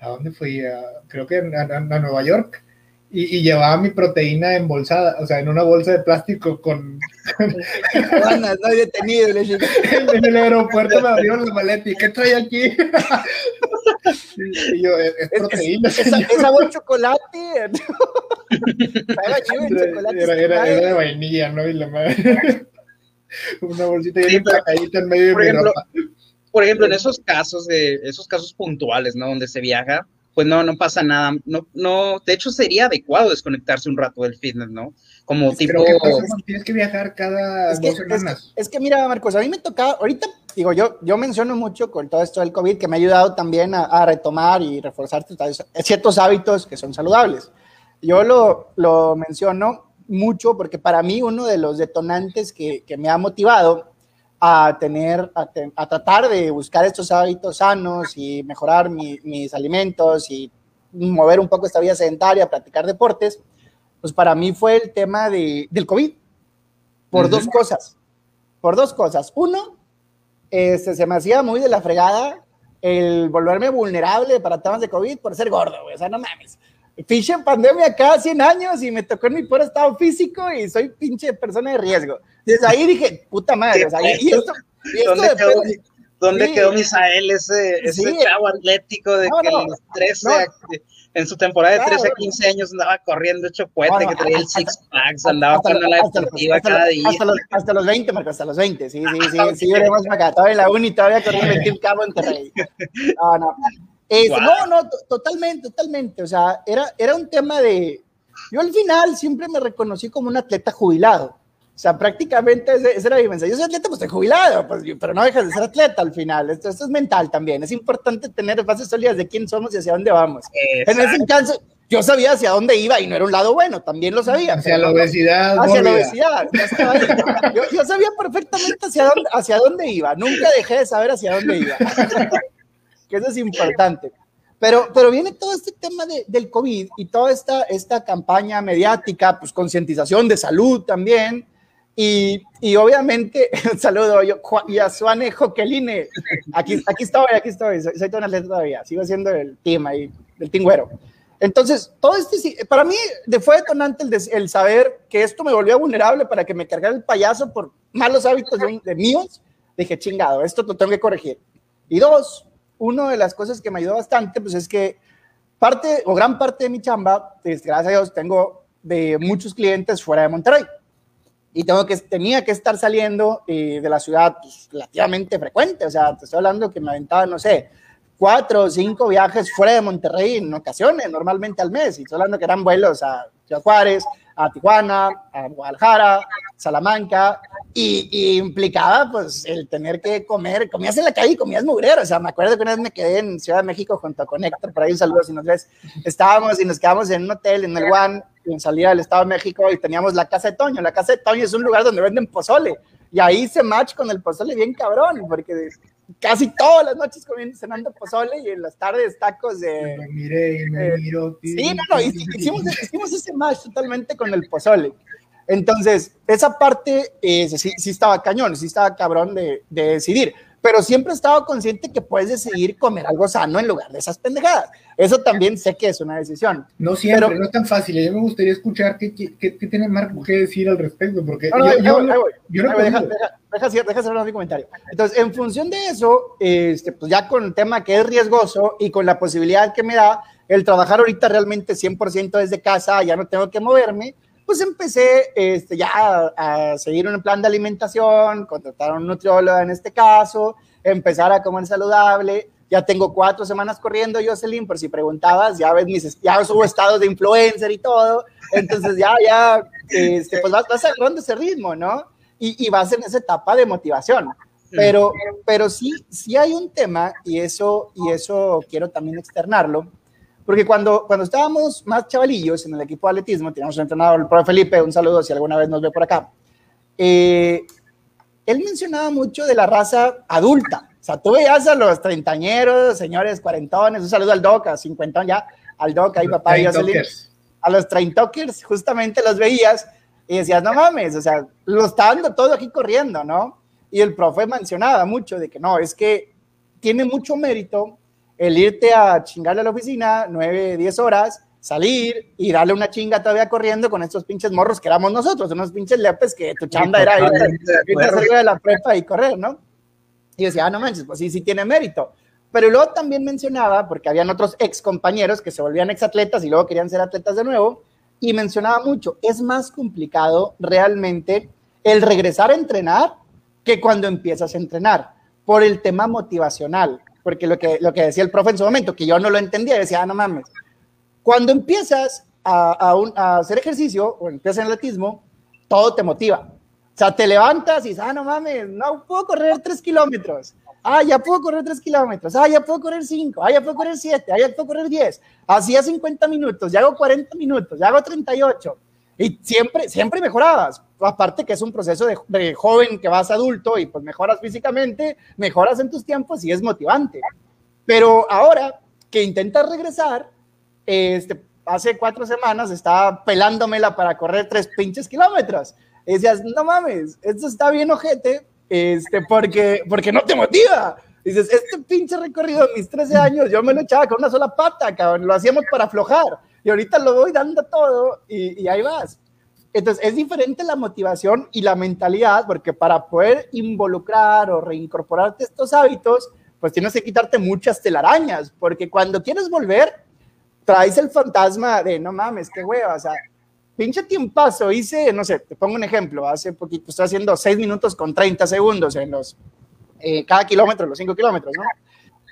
¿a dónde fui? creo que a, Nueva York. Y, llevaba mi proteína embolsada, o sea, en una bolsa de plástico con... no hay detenido. en el aeropuerto me abrieron la maleta y ¿qué trae aquí? y yo, es, proteína. Es, esa, esa chocolate. era, era, era, de vainilla, ¿no? Y la madre. una bolsita y sí, en medio por de ejemplo, Por ejemplo, en esos casos, de, esos casos puntuales, ¿no? Donde se viaja, pues no, no pasa nada. No, no, de hecho, sería adecuado desconectarse un rato del fitness, ¿no? Como tipo. tienes que viajar cada es que, dos semanas. Es que, mira, Marcos, a mí me tocaba, ahorita, digo, yo, yo menciono mucho con todo esto del COVID que me ha ayudado también a, a retomar y reforzar ciertos hábitos que son saludables. Yo lo, lo menciono mucho porque para mí uno de los detonantes que, que me ha motivado a tener, a, tratar de buscar estos hábitos sanos y mejorar mis alimentos y mover un poco esta vida sedentaria, practicar deportes, pues para mí fue el tema de, del COVID, por dos cosas, por dos cosas. Uno, este, se me hacía muy de la fregada el volverme vulnerable para temas de COVID por ser gordo, o sea, no mames. Pinche pandemia cada 100 años y me tocó en mi pobre estado físico y soy pinche persona de riesgo. Desde ahí dije, puta madre, o sea, y esto, ¿Dónde, quedó, ¿dónde quedó Misael, ese, ese chavo atlético de que los 13, en su temporada de 13 a 15 años andaba corriendo hecho puente, que traía el six packs, andaba con la deportiva cada día. Hasta los, hasta los 20, Marco, hasta los 20, sí, sí, sí, sí, veremos acá, todavía la uni, todavía corriendo el Cabo en Monterrey. No, no, no, no, totalmente, totalmente. O sea, era, era un tema de... Yo al final siempre me reconocí como un atleta jubilado. O sea, prácticamente ese, era mi mensaje. Yo soy atleta, pues estoy jubilado, pues, pero no dejas de ser atleta al final. Esto, esto es mental también. Es importante tener bases sólidas de quién somos y hacia dónde vamos. En ese caso, yo sabía hacia dónde iba y no era un lado bueno, también lo sabía. Hacia la obesidad. Hacia la obesidad. Yo, yo, sabía perfectamente hacia dónde, hacia dónde iba. Nunca dejé de saber hacia dónde iba que eso es importante. Pero, pero viene todo este tema de, del COVID y toda esta, esta campaña mediática, pues concientización de salud también. Y, y obviamente, un saludo yo, a Suane Joqueline. Aquí, aquí estoy, aquí estoy, soy, soy todavía, sigo siendo el team ahí, el tingüero. Entonces, todo este, para mí fue detonante el, el, saber que esto me volvía vulnerable para que me cargara el payaso por malos hábitos de, de míos. Dije, chingado, esto lo tengo que corregir. Y dos, una de las cosas que me ayudó bastante, pues es que parte o gran parte de mi chamba, pues, gracias a Dios, tengo de muchos clientes fuera de Monterrey. Y tengo que, tenía que estar saliendo eh, de la ciudad pues, relativamente frecuente. O sea, te estoy hablando que me aventaba, no sé, cuatro o cinco viajes fuera de Monterrey en ocasiones, normalmente al mes. Y estoy hablando que eran vuelos a Ciudad Juárez, a Tijuana, a Guadalajara, Salamanca, y, implicaba pues el tener que comer, comías en la calle y comías mugrero, o sea, me acuerdo que una vez me quedé en Ciudad de México junto con Héctor, por ahí un saludo si nos ves, estábamos y nos quedamos en un hotel en el One, en salida del Estado de México y teníamos la Casa de Toño, la Casa de Toño es un lugar donde venden pozole, y ahí se match con el pozole bien cabrón, porque casi todas las noches comiendo, cenando pozole y en las tardes tacos de... Me miré y me eh, miro. Sí, no, no, hicimos, hicimos ese match totalmente con el pozole. Entonces, esa parte eh, sí, sí, estaba cañón, sí estaba cabrón de, de, decidir, pero siempre he estado consciente que puedes decidir comer algo sano en lugar de esas pendejadas. Eso también sé que es una decisión. No siempre, pero, no es tan fácil. A mí me gustaría escuchar qué, qué, qué, tiene Marco que decir al respecto, porque no, no, yo, yo, yo, no deja, deja, deja, deja hacer mi comentario. Entonces, en función de eso, este, pues ya con el tema que es riesgoso y con la posibilidad que me da el trabajar ahorita realmente 100% desde casa, ya no tengo que moverme, pues empecé este, ya a, a, seguir un plan de alimentación, contratar a un nutriólogo en este caso, empezar a comer saludable. Ya tengo cuatro semanas corriendo, Jocelyn, por si preguntabas, ya ves mis, ya subo estados de influencer y todo. Entonces ya, ya, este, pues vas, vas agarrando ese ritmo, ¿no? Y, y vas en esa etapa de motivación. Pero, pero sí, sí hay un tema, y eso, y eso quiero también externarlo, Porque cuando, cuando estábamos más chavalillos en el equipo de atletismo, teníamos un entrenador, el profe Felipe, un saludo si alguna vez nos ve por acá, eh, él mencionaba mucho de la raza adulta. O sea, tú veías a los treintañeros, señores cuarentones, un saludo al doc, a cincuentón ya, al doc, ahí papá, y a los treintokers, justamente los veías y decías, no mames, o sea, lo está dando todo aquí corriendo, ¿no? Y el profe mencionaba mucho de que no, es que tiene mucho mérito el irte a chingarle a la oficina nueve, diez horas, salir y darle una chinga todavía corriendo con estos pinches morros que éramos nosotros, unos pinches lepes que tu chamba era irte, a salir de la prepa y correr, ¿no? Y decía, ah, no manches, pues sí, sí tiene mérito. Pero luego también mencionaba, porque habían otros ex compañeros que se volvían ex atletas y luego querían ser atletas de nuevo, y mencionaba mucho, es más complicado realmente el regresar a entrenar que cuando empiezas a entrenar, por el tema motivacional porque lo que, lo que decía el profe en su momento, que yo no lo entendía, decía, ah, no mames, cuando empiezas a, a, hacer ejercicio o empiezas en atletismo, todo te motiva. O sea, te levantas y dices, ah, no mames, no puedo correr tres kilómetros. Ah, ya puedo correr tres kilómetros. Ah, ya puedo correr cinco. Ah, ya puedo correr siete. Ah, ya puedo correr diez. Hacía 50 minutos, ya hago 40 minutos, ya hago 38. Y siempre, siempre mejorabas. Aparte que es un proceso de, joven que vas adulto y pues mejoras físicamente, mejoras en tus tiempos y es motivante. Pero ahora que intentas regresar, este, hace cuatro semanas estaba pelándomela para correr tres pinches kilómetros. Y decías, no mames, esto está bien ojete, este, porque, porque no te motiva. Dices, este pinche recorrido de mis 13 años, yo me lo echaba con una sola pata, cabrón, lo hacíamos para aflojar y ahorita lo voy dando todo y, ahí vas. Entonces, es diferente la motivación y la mentalidad, porque para poder involucrar o reincorporarte estos hábitos, pues tienes que quitarte muchas telarañas, porque cuando quieres volver, traes el fantasma de, no mames, qué hueva, o sea, pinche tiempazo, hice, no sé, te pongo un ejemplo, hace poquito estoy haciendo 6 minutos con 30 segundos en los, eh, cada kilómetro, los 5 kilómetros, ¿no?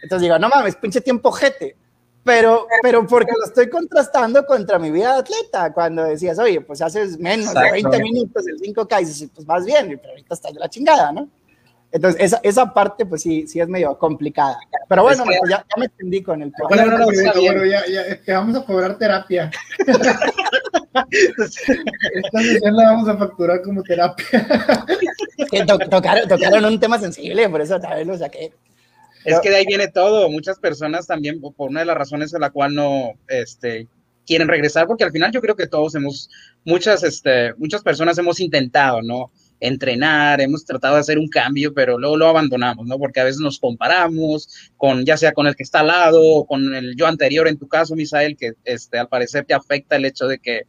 Entonces digo, no mames, pinche tiempo jete pero, pero porque lo estoy contrastando contra mi vida de atleta, cuando decías, oye, pues haces menos de 20 minutos el 5K y dices, pues vas bien, pero ahorita está de la chingada, ¿no? Entonces, esa, esa parte, pues sí, sí es medio complicada. Pero bueno, pues ya, ya, me entendí con el problema. Bueno, no, no, bueno, ya, ya, te vamos a cobrar terapia. Esta sesión la vamos a facturar como terapia. tocaron, tocaron un tema sensible, por eso tal vez lo saqué. Es que de ahí viene todo. Muchas personas también, por una de las razones en la cual no este, quieren regresar, porque al final yo creo que todos hemos, muchas, este, muchas personas hemos intentado, ¿no? Entrenar, hemos tratado de hacer un cambio, pero luego lo abandonamos, ¿no? Porque a veces nos comparamos con, ya sea con el que está al lado, o con el yo anterior, en tu caso, Misael, que este, al parecer te afecta el hecho de que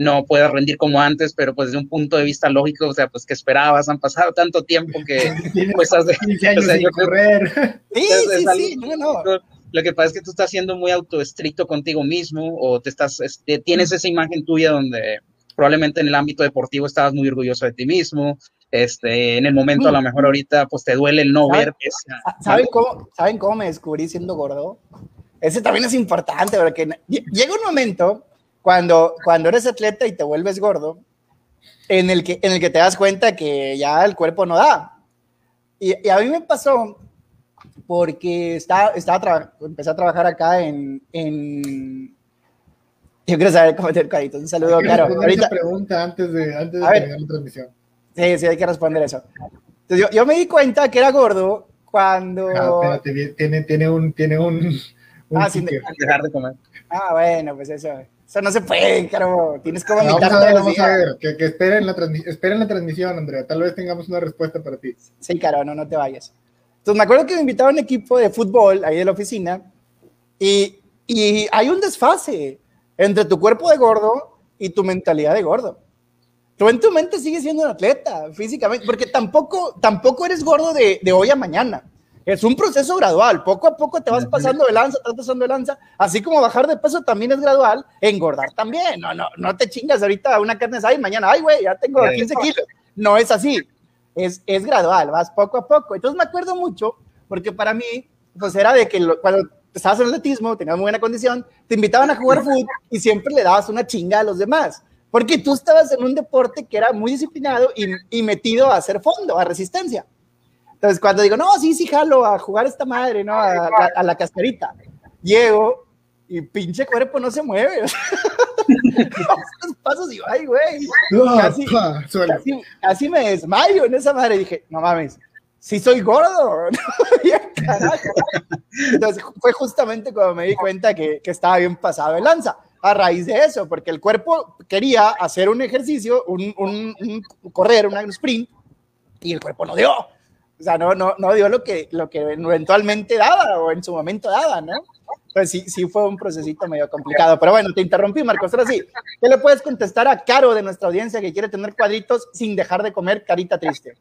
no puedas rendir como antes, pero pues desde un punto de vista lógico, o sea, pues que esperabas, han pasado tanto tiempo que pues has de, años correr. Sí, sí, sí, no, no. Lo que pasa es que tú estás siendo muy autoestricto contigo mismo o te estás, este, tienes esa imagen tuya donde probablemente en el ámbito deportivo estabas muy orgulloso de ti mismo, este, en el momento a lo mejor ahorita pues te duele el no ver. ¿Saben cómo, ¿Saben cómo me descubrí siendo gordo? Ese también es importante porque llega un momento cuando, cuando eres atleta y te vuelves gordo, en el, que, en el que te das cuenta que ya el cuerpo no da. Y, a mí me pasó porque estaba, estaba empecé a trabajar acá en, en yo quiero saber cómo te el Un saludo, Caro. Ahorita pregunta antes de, antes de terminar la transmisión. Sí, sí, hay que responder eso. Entonces, yo, yo me di cuenta que era gordo cuando. Ah, espérate, tiene, tiene un. Tiene un, ah, sin dejar de comer. Ah, bueno, pues eso. Eso no se puede, caro. Tienes que vomitar vamos a ver, vamos a ver. Que, que esperen, la esperen la transmisión, Andrea. Tal vez tengamos una respuesta para ti. Sí, caro, no, no te vayas. Entonces, me acuerdo que me invitaron a un equipo de fútbol ahí de la oficina y, y hay un desfase entre tu cuerpo de gordo y tu mentalidad de gordo. Tú en tu mente sigues siendo un atleta físicamente, porque tampoco, tampoco eres gordo de, de hoy a mañana. Es un proceso gradual, poco a poco te vas pasando de lanza, estás pasando de lanza, así como bajar de peso también es gradual, engordar también, no, no, no te chingas ahorita una carne y mañana, ay güey, ya tengo 15 kilos, no es así, es, es gradual, vas poco a poco, entonces me acuerdo mucho, porque para mí, pues era de que cuando estabas en atletismo, tenías muy buena condición, te invitaban a jugar fútbol y siempre le dabas una chinga a los demás, porque tú estabas en un deporte que era muy disciplinado y, y metido a hacer fondo, a resistencia. Entonces, cuando digo, no, sí, sí, jalo a jugar esta madre, ¿no? A, la cascarita. Llego y pinche cuerpo no se mueve. Los pasos y ay, güey. Casi, casi, me desmayo en esa madre. dije, no mames, si soy gordo. Entonces fue justamente cuando me di cuenta que, que estaba bien pasado de lanza a raíz de eso, porque el cuerpo quería hacer un ejercicio, un, correr, un sprint, y el cuerpo no dio. O sea, no, no, no dio lo que, lo que eventualmente daba o en su momento daba, ¿no? Pues sí, sí fue un procesito medio complicado. Pero bueno, te interrumpí, Marcos. Ahora sí, ¿qué le puedes contestar a Caro de nuestra audiencia que quiere tener cuadritos sin dejar de comer carita triste?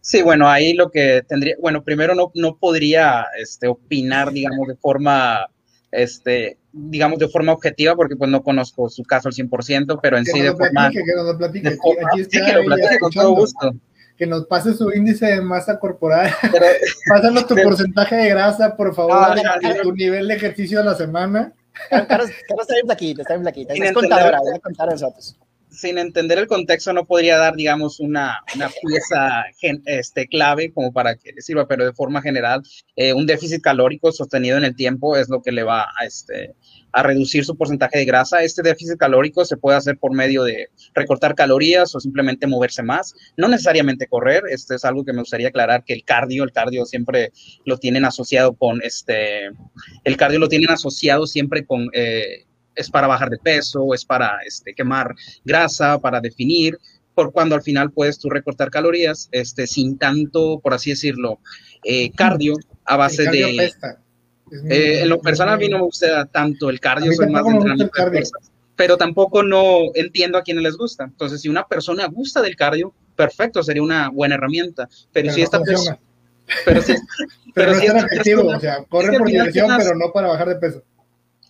Sí, bueno, ahí lo que tendría, bueno, primero no, no podría este, opinar, digamos, de forma este, digamos, de forma objetiva, porque pues no conozco su caso al 100%, pero en sí de forma... Que nos platique, aquí, está que lo platique con todo gusto. Que nos pase su índice de masa corporal. Pásanos tu porcentaje de grasa, por favor, y tu nivel de ejercicio a la semana. Carlos, está bien flaquita, está bien flaquita. Es contadora, voy a contar los datos sin entender el contexto no podría dar, digamos, una, una pieza este, clave como para que sirva, pero de forma general, eh, un déficit calórico sostenido en el tiempo es lo que le va a, este, a reducir su porcentaje de grasa. Este déficit calórico se puede hacer por medio de recortar calorías o simplemente moverse más, no necesariamente correr. Este es algo que me gustaría aclarar que el cardio, el cardio siempre lo tienen asociado con este, el cardio lo tienen asociado siempre con eh, es para bajar de peso, es para este, quemar grasa, para definir, por cuando al final puedes tú recortar calorías este, sin tanto, por así decirlo, eh, cardio a base de... Eh, en lo personal a mí no me gusta tanto el cardio, soy más de entrenamiento pero tampoco no entiendo a quienes les gusta. Entonces, si una persona gusta del cardio, perfecto, sería una buena herramienta. Pero, si esta persona... Pero si, pero, no es o sea, corre por diversión, pero no para bajar de peso.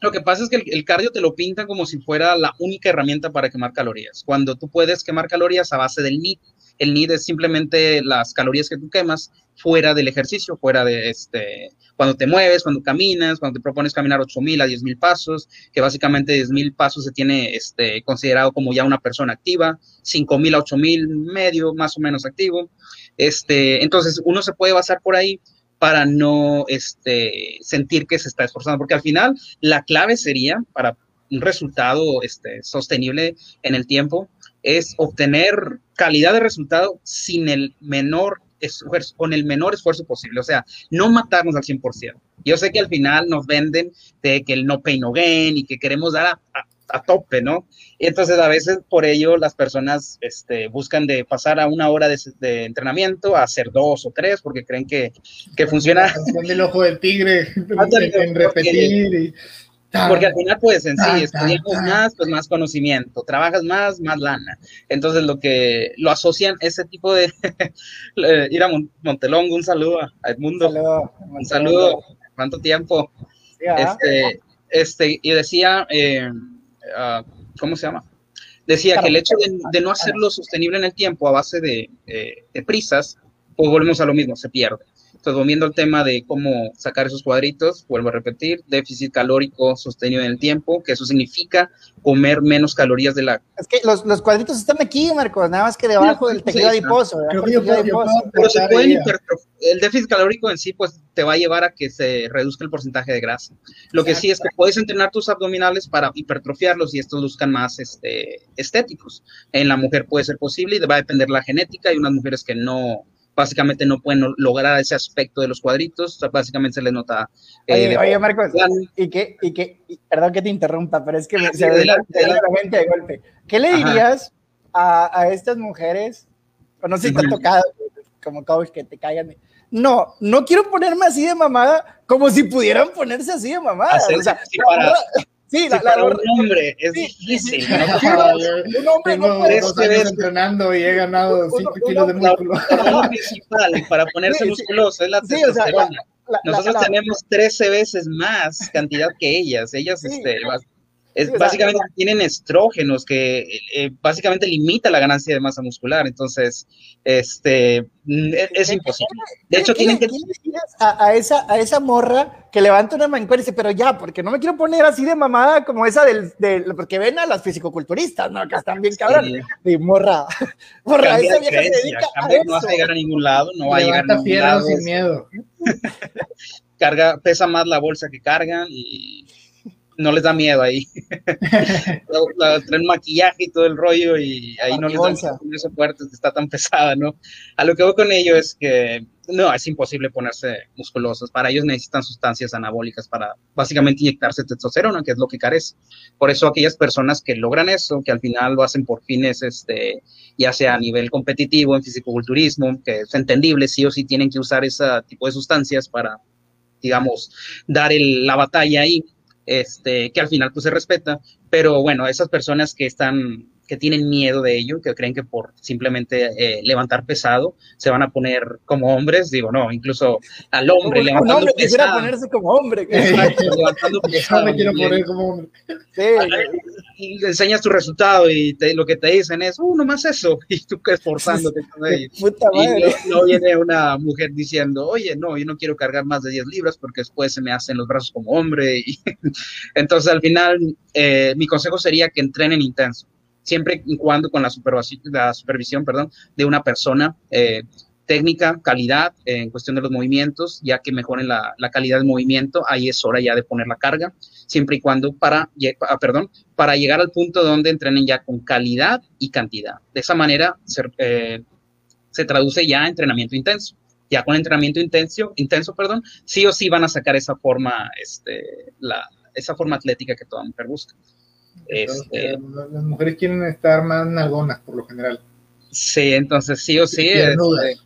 Lo que pasa es que el, cardio te lo pinta como si fuera la única herramienta para quemar calorías, cuando tú puedes quemar calorías a base del NIT. El NIT es simplemente las calorías que tú quemas fuera del ejercicio, fuera de este, cuando te mueves, cuando caminas, cuando te propones caminar 8.000 a 10.000 pasos, que básicamente 10.000 pasos se tiene este, considerado como ya una persona activa, 5.000 a 8.000 medio, más o menos activo. Este, entonces, uno se puede basar por ahí para no este, sentir que se está esforzando, porque al final la clave sería para un resultado este, sostenible en el tiempo es obtener calidad de resultado sin el menor esfuerzo, con el menor esfuerzo posible, o sea, no matarnos al 100%. Yo sé que al final nos venden de que el no pain no gain y que queremos dar a, a tope, ¿no? Y entonces a veces por ello las personas este, buscan de pasar a una hora de, entrenamiento a hacer dos o tres porque creen que, que funciona. el ojo del tigre en repetir. porque al final, pues en sí, estudiamos más, pues más conocimiento, trabajas más, más lana. Entonces, lo que lo asocian ese tipo de ir a Montelongo, un saludo a Edmundo. Un saludo. ¿Cuánto tiempo? este, este, y decía, eh, Ah, ¿cómo se llama? Decía que el hecho de, no hacerlo sostenible en el tiempo a base de, eh, de prisas, pues volvemos a lo mismo, se pierde. Entonces, volviendo al tema de cómo sacar esos cuadritos, vuelvo a repetir, déficit calórico sostenido en el tiempo, que eso significa comer menos calorías de la... Es que los, los cuadritos están aquí, Marcos, nada más que debajo del tejido adiposo. Pero se pueden el déficit calórico en sí, pues te va a llevar a que se reduzca el porcentaje de grasa. Lo que sí es que puedes entrenar tus abdominales para hipertrofiarlos y estos buscan más este, estéticos. En la mujer puede ser posible y va a depender la genética. Hay unas mujeres que no, básicamente no pueden lograr ese aspecto de los cuadritos, básicamente se les nota. Eh, oye, Marcos, y que, y que, perdón que te interrumpa, pero es que se ve la, mente de golpe. ¿Qué le dirías a, a, estas mujeres, o no sé si te ha tocado como coach que te caigan? No, no quiero ponerme así de mamada como si pudieran ponerse así de mamada. o sea, Sí, la, la, un hombre es difícil. un hombre no puede dos entrenando y he ganado 5 kilos de músculo. La principal para ponerse musculoso es la testosterona. Nosotros tenemos 13 veces más cantidad que ellas. Ellas, este, es, básicamente tienen estrógenos que eh, básicamente limita la ganancia de masa muscular. Entonces, este, mm, es, imposible. De hecho, tienen que... A, a, esa, a esa morra que levanta una mancuerna y dice, pero ya, porque no me quiero poner así de mamada como esa del, del porque ven a las fisicoculturistas, ¿no? Que están bien cabrón. Y morra, morra, esa vieja se dedica a eso. No vas a llegar a ningún lado, no va a llegar a ningún lado. sin miedo. Carga, pesa más la bolsa que cargan y no les da miedo ahí. traen maquillaje y todo el rollo y ahí no les da miedo está tan pesada, ¿no? A lo que voy con ello es que no, es imposible ponerse musculosos. Para ellos necesitan sustancias anabólicas para básicamente inyectarse testosterona, que es lo que carece. Por eso aquellas personas que logran eso, que al final lo hacen por fines, este, ya sea a nivel competitivo, en fisicoculturismo, que es entendible, sí o sí tienen que usar ese tipo de sustancias para, digamos, dar la batalla ahí, este, que al final pues se respeta. Pero bueno, esas personas que están que tienen miedo de ello, que creen que por simplemente eh, levantar pesado se van a poner como hombres, digo, no, incluso al hombre levantando un hombre quisiera ponerse como hombre. levantando pesado. me quiero poner como hombre. Sí. Y le enseñas tu resultado y lo que te dicen es, uh, más eso, y tú que esforzándote con ello. Puta madre. Y no, viene una mujer diciendo, oye, no, yo no quiero cargar más de 10 libras porque después se me hacen los brazos como hombre. Y entonces, al final, eh, mi consejo sería que entrenen intenso siempre y cuando con la supervisión, la supervisión de una persona eh, técnica, calidad en cuestión de los movimientos, ya que mejoren la, calidad del movimiento, ahí es hora ya de poner la carga, siempre y cuando para, ah, para llegar al punto donde entrenen ya con calidad y cantidad. De esa manera se, eh, se traduce ya a entrenamiento intenso. Ya con entrenamiento intenso, intenso, perdón, sí o sí van a sacar esa forma, este, esa forma atlética que toda mujer busca. Este, las mujeres quieren estar más nalgonas por lo general. Sí, entonces sí o sí, este,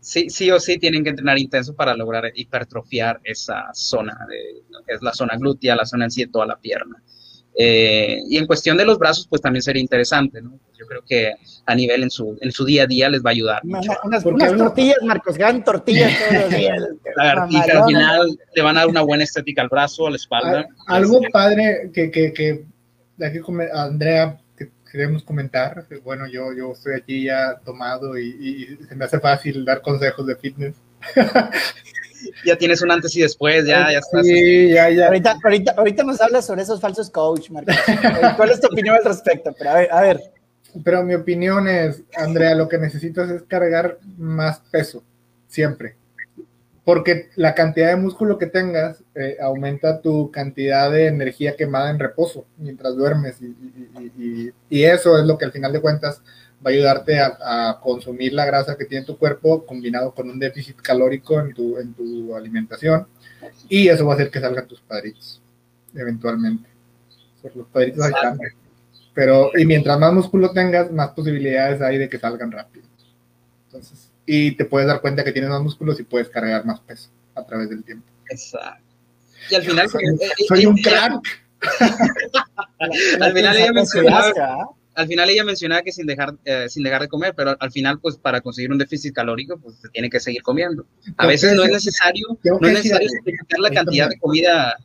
sí, sí o sí tienen que entrenar intenso para lograr hipertrofiar esa zona, de, que es la zona glútea, la zona en sí de toda la pierna. Eh, y en cuestión de los brazos, pues también sería interesante, ¿no? Yo creo que a nivel en su, en su día a día les va a ayudar. Unas, tortillas, Marcos, gran tortillas todos los días. al final le van a dar una buena estética al brazo, a la espalda. Algo padre que, que, aquí Andrea queremos comentar. Bueno, yo, yo estoy aquí ya tomado y, se me hace fácil dar consejos de fitness. ya tienes un antes y después, ya, ya estás. Sí, ya, ya. Ahorita, ahorita, ahorita nos hablas sobre esos falsos coach, Marcos. ¿Cuál es tu opinión al respecto? Pero a ver, a ver. Pero mi opinión es, Andrea, lo que necesitas es cargar más peso, siempre porque la cantidad de músculo que tengas eh, aumenta tu cantidad de energía quemada en reposo mientras duermes y, eso es lo que al final de cuentas va a ayudarte a, consumir la grasa que tiene tu cuerpo combinado con un déficit calórico en tu, en tu alimentación y eso va a hacer que salgan tus padritos eventualmente. los padritos hay Pero, y mientras más músculo tengas, más posibilidades hay de que salgan rápido. Entonces, y te puedes dar cuenta que tienes más músculos y puedes cargar más peso a través del tiempo. Exacto. Y al final... Soy, eh, eh, un crack. al final ella mencionaba... Al final ella mencionaba que sin dejar, eh, sin dejar de comer, pero al final, pues para conseguir un déficit calórico, pues se tiene que seguir comiendo. A veces no es necesario, no es necesario la cantidad de comida,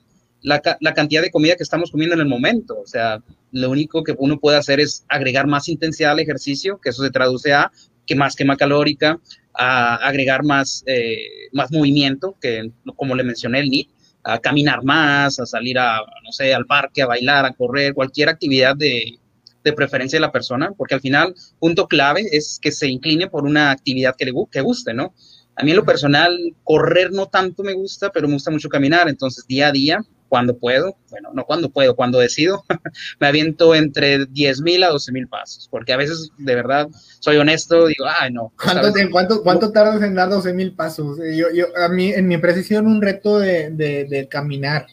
la, la, cantidad de comida que estamos comiendo en el momento. O sea, lo único que uno puede hacer es agregar más intensidad al ejercicio, que eso se traduce a que más quema calórica, a agregar más, eh, más movimiento, que como le mencioné el NIT, a caminar más, a salir a, no sé, al parque, a bailar, a correr, cualquier actividad de, de preferencia de la persona, porque al final, punto clave es que se incline por una actividad que le que guste, ¿no? A mí en lo personal, correr no tanto me gusta, pero me gusta mucho caminar, entonces día a día cuando puedo, bueno, no cuando puedo, cuando decido, me aviento entre 10 mil a 12 mil pasos, porque a veces, de verdad, soy honesto, digo, ay, no. ¿Cuánto, cuánto, tardas en dar 12 mil pasos? Eh, yo, yo, a mí, en mi precisión, un reto de, de, caminar.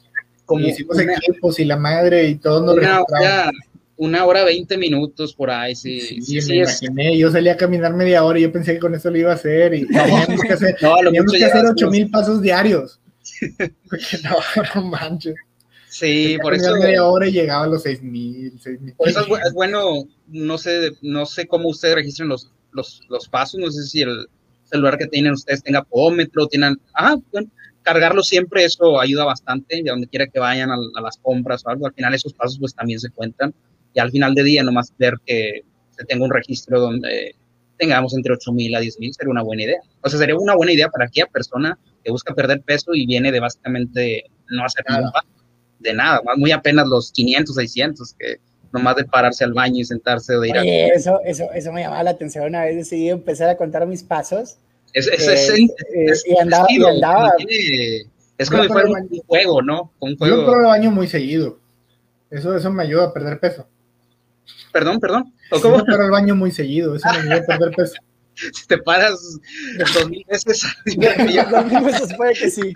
Como hicimos equipos y la madre y todo nos una hora, una hora 20 minutos por ahí, sí. Sí, me imaginé. Yo salía a caminar media hora y yo pensé que con eso lo iba a hacer y teníamos que hacer, no, teníamos que hacer 8 mil pasos diarios. no, no manches. Sí, por eso. media hora y llegaba a los 6000, Por eso es, bueno, no sé, no sé cómo ustedes registran los, los, los pasos, no sé si el celular que tienen ustedes tenga podómetro, tienen, ah, bueno, cargarlo siempre, eso ayuda bastante, de donde quiera que vayan a, las compras o algo, al final esos pasos pues también se cuentan, y al final de día nomás ver que se tenga un registro donde tengamos entre 8.000 a 10.000 sería una buena idea. O sea, sería una buena idea para aquella persona que busca perder peso y viene de básicamente no hacer nada, de nada, muy apenas los 500, 600, que nomás de pararse al baño y sentarse o de ir a... Eso, eso, eso me llamaba la atención. Una vez decidí empezar a contar mis pasos. Es, es, eh, eh, y andaba, y andaba Es como si fuera un juego, ¿no? Un juego. Yo pruebo el baño muy seguido. Eso, eso me ayuda a perder peso. Perdón, perdón. ¿O cómo? Yo el baño muy seguido. Eso me ayuda a perder peso. si te paras dos mil veces, dos veces puede que sí.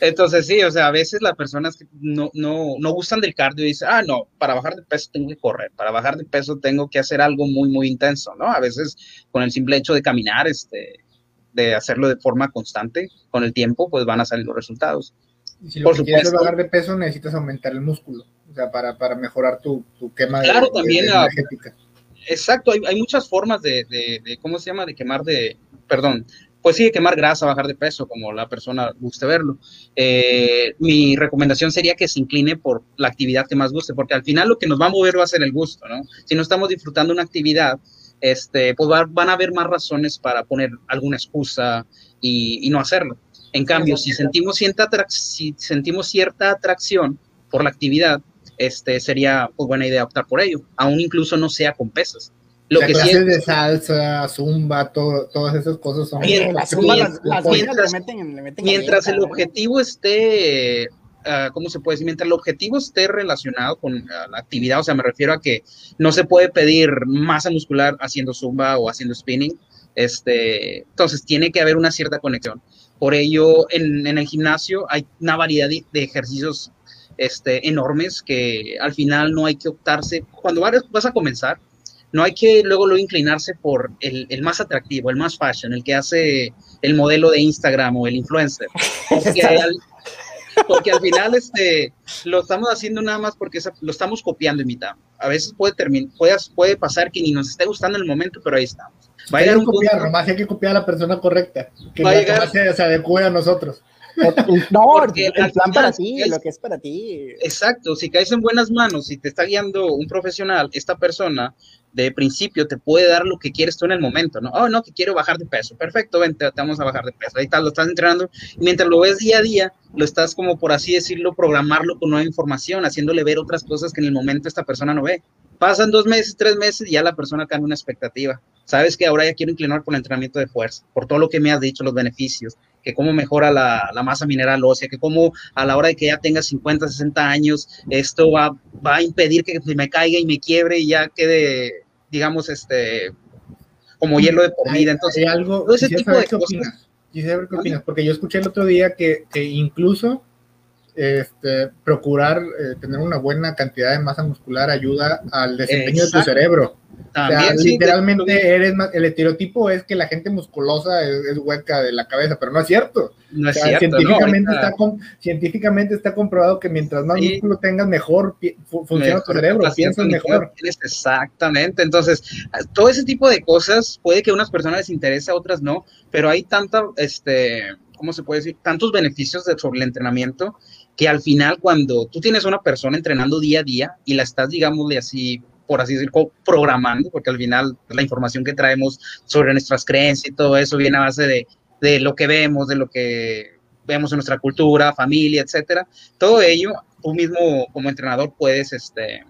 Entonces sí, o sea, a veces las personas que no, no, no gustan del cardio dicen, ah, no, para bajar de peso tengo que correr, para bajar de peso tengo que hacer algo muy, muy intenso, ¿no? A veces con el simple hecho de caminar, este, de hacerlo de forma constante, con el tiempo, pues van a salir los resultados. Y si lo Por que quieres bajar de peso, necesitas aumentar el músculo, o sea, para, para mejorar tu, tu quema claro, también energética. exacto, hay, hay, muchas formas de, de, de, ¿cómo se llama?, de quemar de, perdón, pues sí, quemar grasa, bajar de peso, como la persona guste verlo. Eh, mi recomendación sería que se incline por la actividad que más guste, porque al final lo que nos va a mover va a ser el gusto, ¿no? Si no estamos disfrutando una actividad, este, pues van a haber más razones para poner alguna excusa y, no hacerlo. En cambio, si sentimos cierta, si sentimos cierta atracción por la actividad, este, sería pues, buena idea optar por ello, aún incluso no sea con pesas. Lo que clases de salsa, zumba, todas esas cosas son. Mientras, mientras, el objetivo esté, uh, ¿cómo se puede decir? Mientras el objetivo esté relacionado con ah, la actividad, o sea, me refiero a que no se puede pedir masa muscular haciendo zumba o haciendo spinning. Este, entonces tiene que haber una cierta conexión. Por ello, en, en el gimnasio hay una variedad de, de ejercicios este, enormes que al final no hay que optarse. Cuando vas a comenzar, no hay que luego, luego inclinarse por el, el, más atractivo, el más fashion, el que hace el modelo de Instagram o el influencer. Porque, al, porque al final este, lo estamos haciendo nada más porque lo estamos copiando en mitad. A veces puede, puede, puede pasar que ni nos esté gustando en el momento, pero ahí estamos. Va a llegar un copiar, nomás hay que copiar a la persona correcta, que va a llegar, se, se adecue a nosotros. No, el plan para ti, lo que es para ti. Exacto, si caes en buenas manos y te está guiando un profesional, esta persona de principio te puede dar lo que quieres tú en el momento, ¿no? Oh, no, que quiero bajar de peso. Perfecto, vente, te vamos a bajar de peso. Ahí está, lo estás entrenando. mientras lo ves día a día, lo estás como, por así decirlo, programarlo con nueva información, haciéndole ver otras cosas que en el momento esta persona no ve. Pasan dos meses, tres meses y ya la persona cambia una expectativa. Sabes que ahora ya quiero inclinar por el entrenamiento de fuerza, por todo lo que me has dicho, los beneficios, que cómo mejora la, la, masa mineral ósea, que cómo a la hora de que ya tenga 50, 60 años, esto va, va a impedir que me caiga y me quiebre y ya quede, digamos, este, como hielo de por vida. Entonces, hay algo, ese tipo de cosas. Opinas. Quisiera qué opinas, porque yo escuché el otro día que, que incluso este, procurar eh, tener una buena cantidad de masa muscular ayuda al desempeño de tu cerebro. literalmente eres el estereotipo es que la gente musculosa es, hueca de la cabeza, pero no es cierto. No es cierto científicamente, está científicamente está comprobado que mientras más músculo tengas, mejor funciona tu cerebro, piensas mejor. Exactamente. Entonces, todo ese tipo de cosas puede que a unas personas les interese, a otras no, pero hay tanta, este, ¿cómo se puede decir? Tantos beneficios sobre el entrenamiento que al final cuando tú tienes una persona entrenando día a día y la estás, digamos, así, por así decirlo, programando, porque al final la información que traemos sobre nuestras creencias y todo eso viene a base de, de lo que vemos, de lo que vemos en nuestra cultura, familia, etcétera. Todo ello, tú mismo como entrenador puedes este,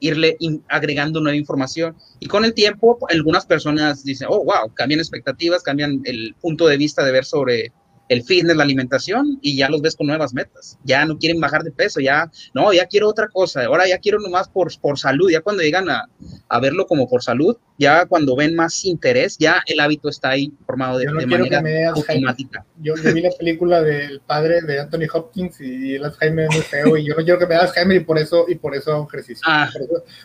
irle agregando nueva información. Y con el tiempo, algunas personas dicen, oh, wow, cambian expectativas, cambian el punto de vista de ver sobre el fitness, la alimentación y ya los ves con nuevas metas. Ya no quieren bajar de peso, ya, no, ya quiero otra cosa, ahora ya quiero nomás por, por salud, ya cuando llegan a, a verlo como por salud, ya cuando ven más interés, ya el hábito está ahí formado de, manera automática. Yo, vi la película del padre de Anthony Hopkins y el Alzheimer es muy feo y yo no quiero que me hagas Alzheimer y por eso, y por eso hago ejercicio. Ah,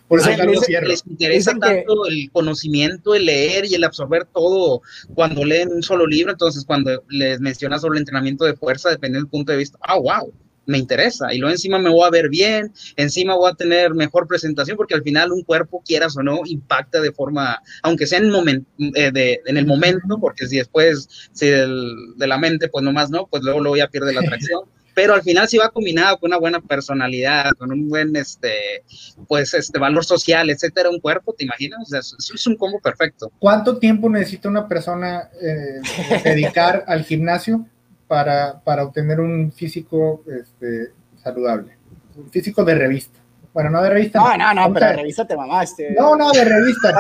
por eso, les, interesa tanto el conocimiento, el leer y el absorber todo cuando leen un solo libro, entonces cuando les sobre el entrenamiento de fuerza, dependiendo del punto de vista, ah, wow, me interesa. Y luego encima me voy a ver bien, encima voy a tener mejor presentación, porque al final un cuerpo, quieras o no, impacta de forma, aunque sea en el, momento, eh, de, en el momento, porque si después, si de la mente, pues nomás no, pues luego, luego ya pierde la atracción. Pero al final si va combinado con una buena personalidad, con un buen, este, pues, este valor social, etcétera, un cuerpo, ¿te imaginas? O sea, es un combo perfecto. ¿Cuánto tiempo necesita una persona eh, dedicar al gimnasio para, para obtener un físico este, saludable, un físico de revista. Bueno, no de revista. No, no, no, pero de revista te mamaste. No, no, de revista.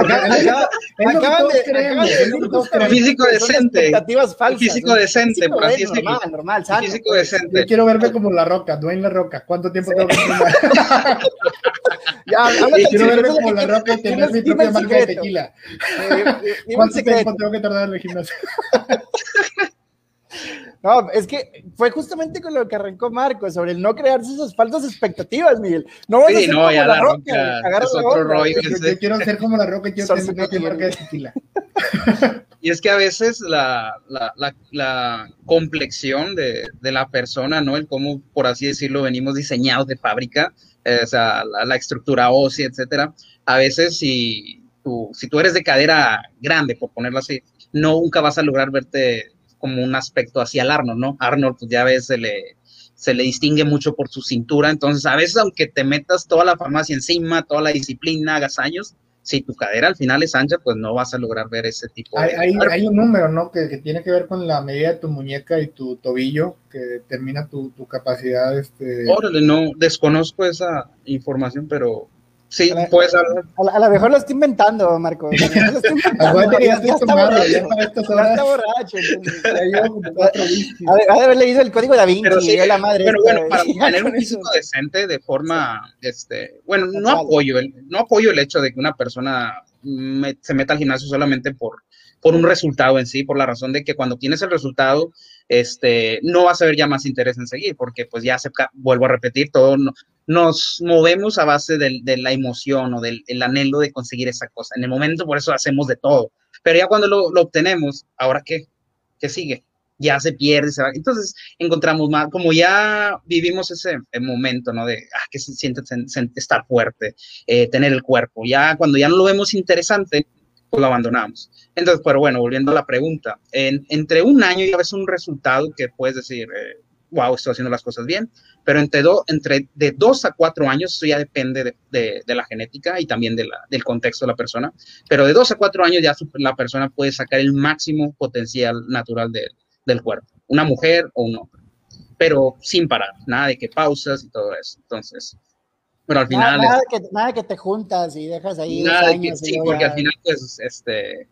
Físico decente. Expectativas falsas. Físico decente, por así decirlo. Normal, normal, sano. Físico decente. Yo quiero verme como La Roca, Dwayne La Roca. ¿Cuánto tiempo tengo que Ya, quiero verme como La Roca y tener mi propia marca de tequila. ¿Cuánto tiempo tengo que tardar en el gimnasio? No, es que fue justamente con lo que arrancó Marco, sobre el no crearse esas falsas expectativas, Miguel. No vas a ser como la, roca, es otro rollo. Yo, quiero ser como la roca y quiero tener una marca de tequila. Y es que a veces la, la, la, complexión de, de, la persona, ¿no? El cómo, por así decirlo, venimos diseñados de fábrica, eh, o sea, la, estructura ósea, etcétera. A veces si tú, si tú eres de cadera grande, por ponerlo así, no nunca vas a lograr verte como un aspecto hacia el Arnold, ¿no? Arnold, pues ya ves, se le, se le distingue mucho por su cintura, entonces a veces aunque te metas toda la farmacia encima, toda la disciplina, hagas años, si tu cadera al final es ancha, pues no vas a lograr ver ese tipo hay, de... Hay, un número, ¿no? Que, tiene que ver con la medida de tu muñeca y tu tobillo, que determina tu, tu capacidad. Este... Órale, no, desconozco esa información, pero Sí, puedes hablar. A lo mejor lo estoy inventando, Marco. ya, está borracho. Ha de haber leído el código de Da Vinci, la madre. Pero bueno, para tener un físico decente de forma, este, bueno, no apoyo, el, no apoyo el hecho de que una persona se meta al gimnasio solamente por, por un resultado en sí, por la razón de que cuando tienes el resultado, este, no vas a ver ya más interés en seguir, porque pues ya se, vuelvo a repetir, todo, nos movemos a base de, la emoción o del anhelo de conseguir esa cosa. En el momento, por eso hacemos de todo. Pero ya cuando lo, obtenemos, ¿ahora qué? ¿Qué sigue? Ya se pierde, se va. Entonces encontramos más, como ya vivimos ese momento, ¿no? De, ah, que se siente estar fuerte, eh, tener el cuerpo. Ya cuando ya no lo vemos interesante, lo abandonamos. Entonces, pero bueno, volviendo a la pregunta, entre un año ya ves un resultado que puedes decir, eh, wow, estoy haciendo las cosas bien, pero entre, entre de dos a cuatro años, eso ya depende de, la genética y también del contexto de la persona, pero de dos a cuatro años ya la persona puede sacar el máximo potencial natural de, del cuerpo, una mujer o un hombre, pero sin parar, nada de que pausas y todo eso. Entonces, pero al final... Nada, de, que, nada que te juntas y dejas ahí... Nada de que, sí, porque al final pues, este,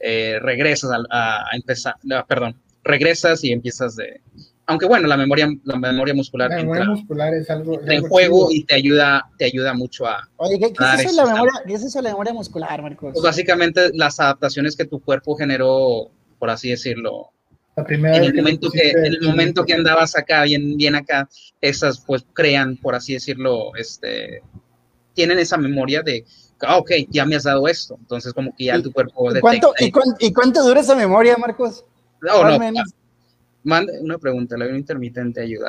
eh, regresas a, a empezar, perdón, regresas y empiezas de aunque bueno, la memoria, la memoria muscular, la memoria muscular es algo, en juego y te ayuda, te ayuda mucho a. Oye, ¿qué, es, eso la memoria, ¿qué es eso la memoria muscular, Marcos? Pues básicamente las adaptaciones que tu cuerpo generó, por así decirlo. La primera en el momento que, en el momento que andabas acá, bien, bien acá, esas pues crean, por así decirlo, este, tienen esa memoria de, ah, ok, ya me has dado esto, entonces como que ya tu cuerpo. ¿Y cuánto, ¿y cuánto, ¿y cuánto dura esa memoria, Marcos? No, no, Mande una pregunta, la ayuno intermitente ayuda.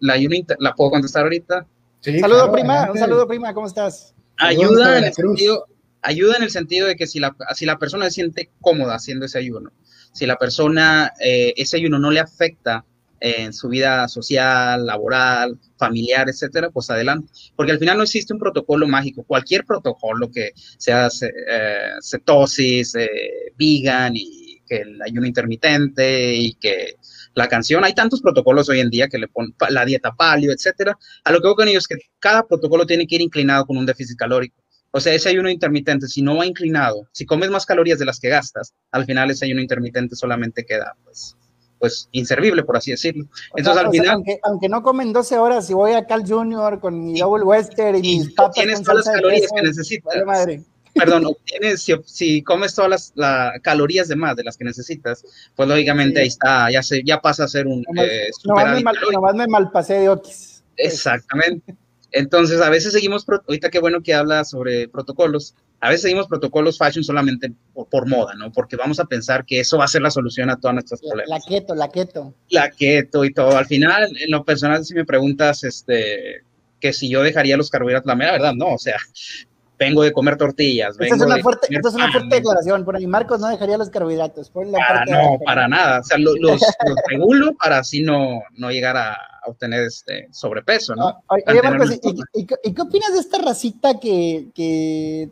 La, la, puedo contestar ahorita? Sí, saludo prima, un saludo prima, ¿cómo estás? Ayuda en, el sentido, ayuda en el sentido de que si la, si la persona se siente cómoda haciendo ese ayuno, si la persona, eh, ese ayuno no le afecta en su vida social, laboral, familiar, etcétera, pues adelante. Porque al final no existe un protocolo mágico. Cualquier protocolo que sea eh, cetosis, eh, vegan y que el ayuno intermitente y que la canción. Hay tantos protocolos hoy en día que le ponen la dieta palio, etcétera. A lo que veo con ellos es que cada protocolo tiene que ir inclinado con un déficit calórico. O sea, ese ayuno intermitente, si no va inclinado, si comes más calorías de las que gastas, al final ese ayuno intermitente solamente queda, pues, pues inservible, por así decirlo. Entonces, al final. aunque, no comen 12 horas, si voy a Cal Junior con mi Double Western y, mis papas. Tienes todas las calorías que necesitas. madre perdón, obtienes, si, comes todas las calorías de más de las que necesitas, pues lógicamente ahí está, ya, se, ya pasa a ser un... No, eh, me, mal, me malpasé de oquis. Exactamente. Entonces, a veces seguimos, ahorita qué bueno que habla sobre protocolos, a veces seguimos protocolos fashion solamente por, moda, ¿no? Porque vamos a pensar que eso va a ser la solución a todas nuestras problemas. La keto, la keto. La keto y todo. Al final, en lo personal, si me preguntas, este, que si yo dejaría los carbohidratos, la mera verdad, no, o sea, vengo de comer tortillas. Esta es una, fuerte, esta es una fuerte declaración. Por ahí Marcos no dejaría los carbohidratos. para, no, para nada. O sea, los, los, regulo para así no, no llegar a obtener este sobrepeso, ¿no? Ah, oye, Marcos, ¿y, qué opinas de esta racita que, que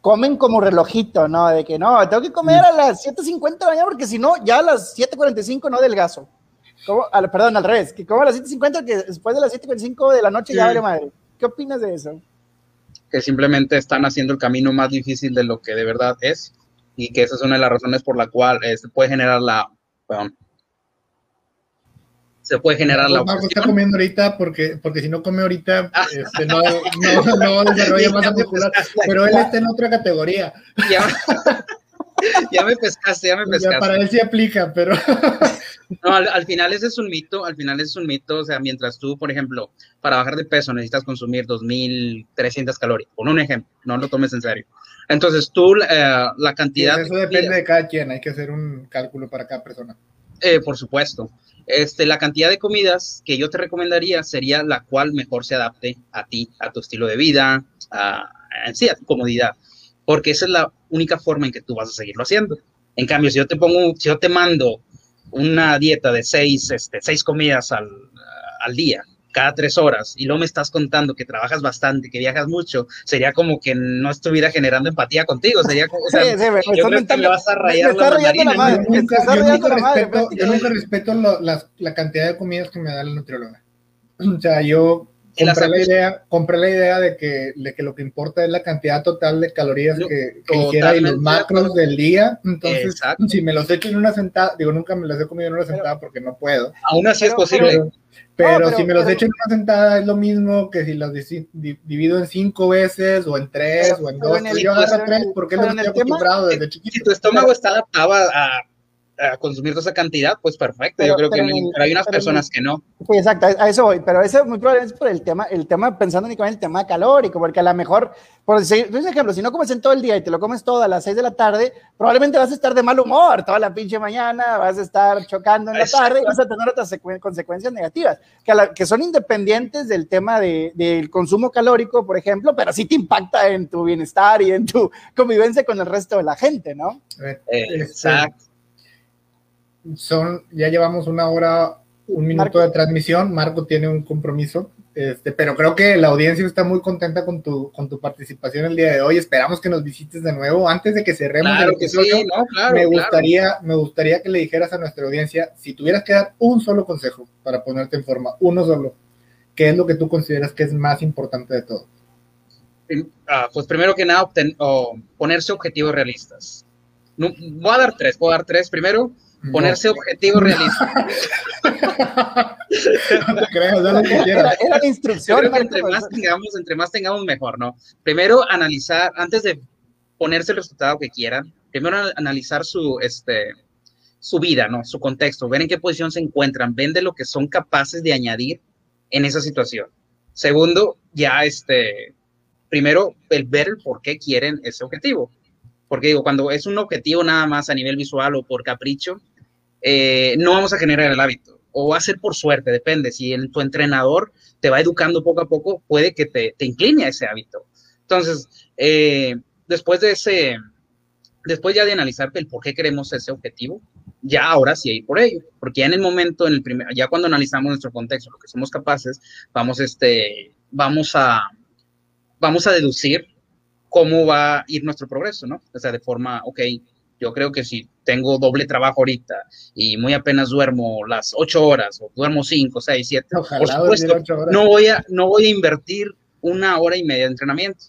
comen como relojito, ¿no? De que no, tengo que comer a las 7.50 de la mañana porque si no, ya a las 7.45 no delgazo. ¿Cómo? perdón, al revés, que como a las 7.50 que después de las 7.45 de la noche ya vale madre. ¿Qué opinas de eso? que simplemente están haciendo el camino más difícil de lo que de verdad es y que esa es una de las razones por la cual se este, puede generar la, perdón, se puede generar la Marco está comiendo ahorita porque, porque si no come ahorita ah. este, no, no, no, desarrolla masa muscular, pero él está en otra categoría. Ya, ya me pescaste, ya me pescaste. Ya para él sí aplica, pero... No, al, final ese es un mito, al final es un mito, o sea, mientras tú, por ejemplo, para bajar de peso necesitas consumir 2.300 calorías, por un ejemplo, no lo tomes en serio. Entonces tú, eh, la cantidad... eso depende de cada quien, hay que hacer un cálculo para cada persona. Eh, por supuesto. Este, la cantidad de comidas que yo te recomendaría sería la cual mejor se adapte a ti, a tu estilo de vida, a, a tu comodidad, porque esa es la única forma en que tú vas a seguirlo haciendo. En cambio, si yo te pongo, si yo te mando una dieta de seis, este, seis comidas al, al día, cada tres horas, y luego me estás contando que trabajas bastante, que viajas mucho, sería como que no estuviera generando empatía contigo, sería como, o sea, sí, sí, yo creo que le vas a rayar la mandarina. Yo nunca, respeto, la, la, cantidad de comidas que me da la nutrióloga. O sea, yo compré la idea, compré la idea de que, de que lo que importa es la cantidad total de calorías que, que y los macros del día. Entonces, si me los echo en una sentada, digo, nunca me los he comido en una sentada porque no puedo. Aún así es posible. Pero, si me los echo en una sentada es lo mismo que si los divido en cinco veces o en tres o en dos. yo agarro tres porque lo estoy acostumbrado desde chiquito. Si tu estómago está adaptado a a consumir toda esa cantidad, pues perfecto. Yo creo que hay unas personas que no. Sí, exacto, a eso voy, pero eso muy probablemente es por el tema, el tema pensando únicamente en el tema calórico, porque a lo mejor, por decir, un ejemplo, si no comes en todo el día y te lo comes todo a las 6 de la tarde, probablemente vas a estar de mal humor toda la pinche mañana, vas a estar chocando en la tarde y vas a tener otras consecuencias negativas, que, que son independientes del tema de, del consumo calórico, por ejemplo, pero sí te impacta en tu bienestar y en tu convivencia con el resto de la gente, ¿no? Exacto son, ya llevamos una hora, un minuto de transmisión. Marco tiene un compromiso, este, pero creo que la audiencia está muy contenta con tu, con tu participación el día de hoy. Esperamos que nos visites de nuevo. Antes de que cerremos el episodio, me, gustaría, me gustaría que le dijeras a nuestra audiencia, si tuvieras que dar un solo consejo para ponerte en forma, uno solo, ¿qué es lo que tú consideras que es más importante de todo? Ah, pues primero que nada, ponerse objetivos realistas. No, voy a dar tres, voy a dar tres. Primero, ponerse objetivo realista. no te creas, lo que quieras. Era, la instrucción. entre más tengamos, entre más tengamos, mejor, ¿no? Primero, analizar, antes de ponerse el resultado que quieran, primero analizar su, este, su vida, ¿no? Su contexto, ver en qué posición se encuentran, ven de lo que son capaces de añadir en esa situación. Segundo, ya este, primero, el ver el por qué quieren ese objetivo. Porque digo, cuando es un objetivo nada más a nivel visual o por capricho, eh, no vamos a generar el hábito. O va a ser por suerte, depende. Si tu entrenador te va educando poco a poco, puede que te, te incline a ese hábito. Entonces, eh, después de ese, después ya de analizar el por qué queremos ese objetivo, ya ahora sí ir por ello, porque ya en el momento, en el primer, ya cuando analizamos nuestro contexto, lo que somos capaces, vamos, este, vamos a, vamos a deducir cómo va a ir nuestro progreso, ¿no? O sea, de forma, ok, yo creo que si tengo doble trabajo ahorita y muy apenas duermo las ocho horas o duermo cinco, seis, siete, por supuesto, no voy, a, no voy a invertir una hora y media de entrenamiento.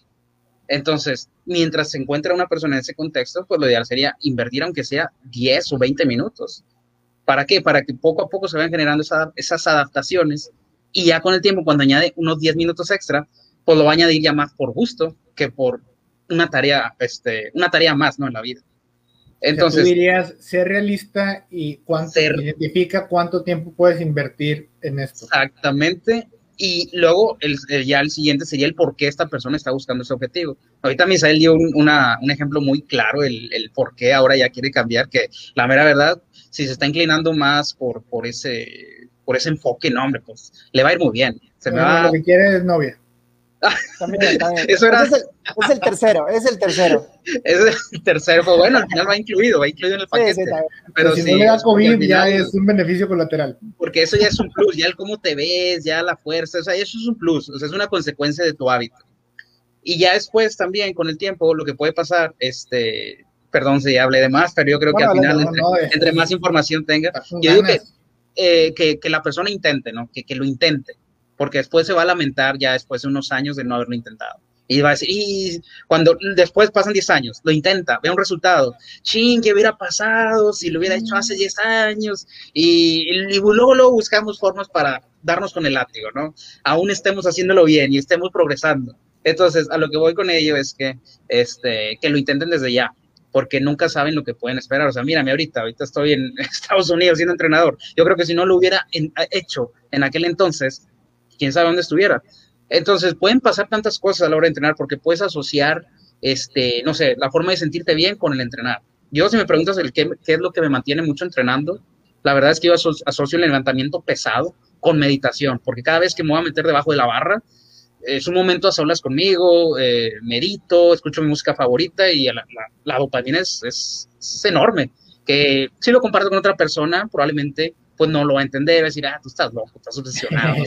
Entonces, mientras se encuentra una persona en ese contexto, pues lo ideal sería invertir aunque sea 10 o 20 minutos. ¿Para qué? Para que poco a poco se vayan generando esas adaptaciones y ya con el tiempo, cuando añade unos 10 minutos extra, pues lo va a añadir ya más por gusto que por una tarea, este, una tarea más, ¿no? En la vida. Entonces, dirías ser realista y cuánto, identifica cuánto tiempo puedes invertir en esto. Exactamente. Y luego el, ya el siguiente sería el por qué esta persona está buscando ese objetivo. Ahorita Misael dio un, una, un ejemplo muy claro, el, el, por qué ahora ya quiere cambiar, que la mera verdad, si se está inclinando más por, por, ese, por ese enfoque, no, hombre, pues le va a ir muy bien. Se me va... Lo que quiere es novia. También, también. Eso era... es, el, tercero, es el tercero. es el tercero, pero bueno, al final va incluido, va incluido en el paquete. pero, si no le da COVID, ya es un beneficio colateral. Porque eso ya es un plus, ya el cómo te ves, ya la fuerza, o sea, eso es un plus, o sea, es una consecuencia de tu hábito. Y ya después también, con el tiempo, lo que puede pasar, este, perdón si hablé de más, pero yo creo que al final, entre, más información tenga, yo digo que, eh, que, que, la persona intente, ¿no? Que, que lo intente porque después se va a lamentar ya después de unos años de no haberlo intentado. Y va a decir, y cuando después pasan 10 años, lo intenta, ve un resultado. Ching, ¿qué hubiera pasado si lo hubiera hecho hace 10 años? Y, y, luego, luego buscamos formas para darnos con el látigo, ¿no? Aún estemos haciéndolo bien y estemos progresando. Entonces, a lo que voy con ello es que, este, que lo intenten desde ya, porque nunca saben lo que pueden esperar. O sea, mírame ahorita, ahorita estoy en Estados Unidos siendo entrenador. Yo creo que si no lo hubiera hecho en aquel entonces, quién sabe dónde estuviera. Entonces, pueden pasar tantas cosas a la hora de entrenar porque puedes asociar, este, no sé, la forma de sentirte bien con el entrenar. Yo, si me preguntas el qué, qué es lo que me mantiene mucho entrenando, la verdad es que yo asocio el levantamiento pesado con meditación, porque cada vez que me voy a meter debajo de la barra, es un momento a solas conmigo, eh, medito, escucho mi música favorita y la, la, dopamina es, es, enorme. Que si lo comparto con otra persona, probablemente pues no lo va a entender, va a decir, ah, tú estás loco, estás obsesionado.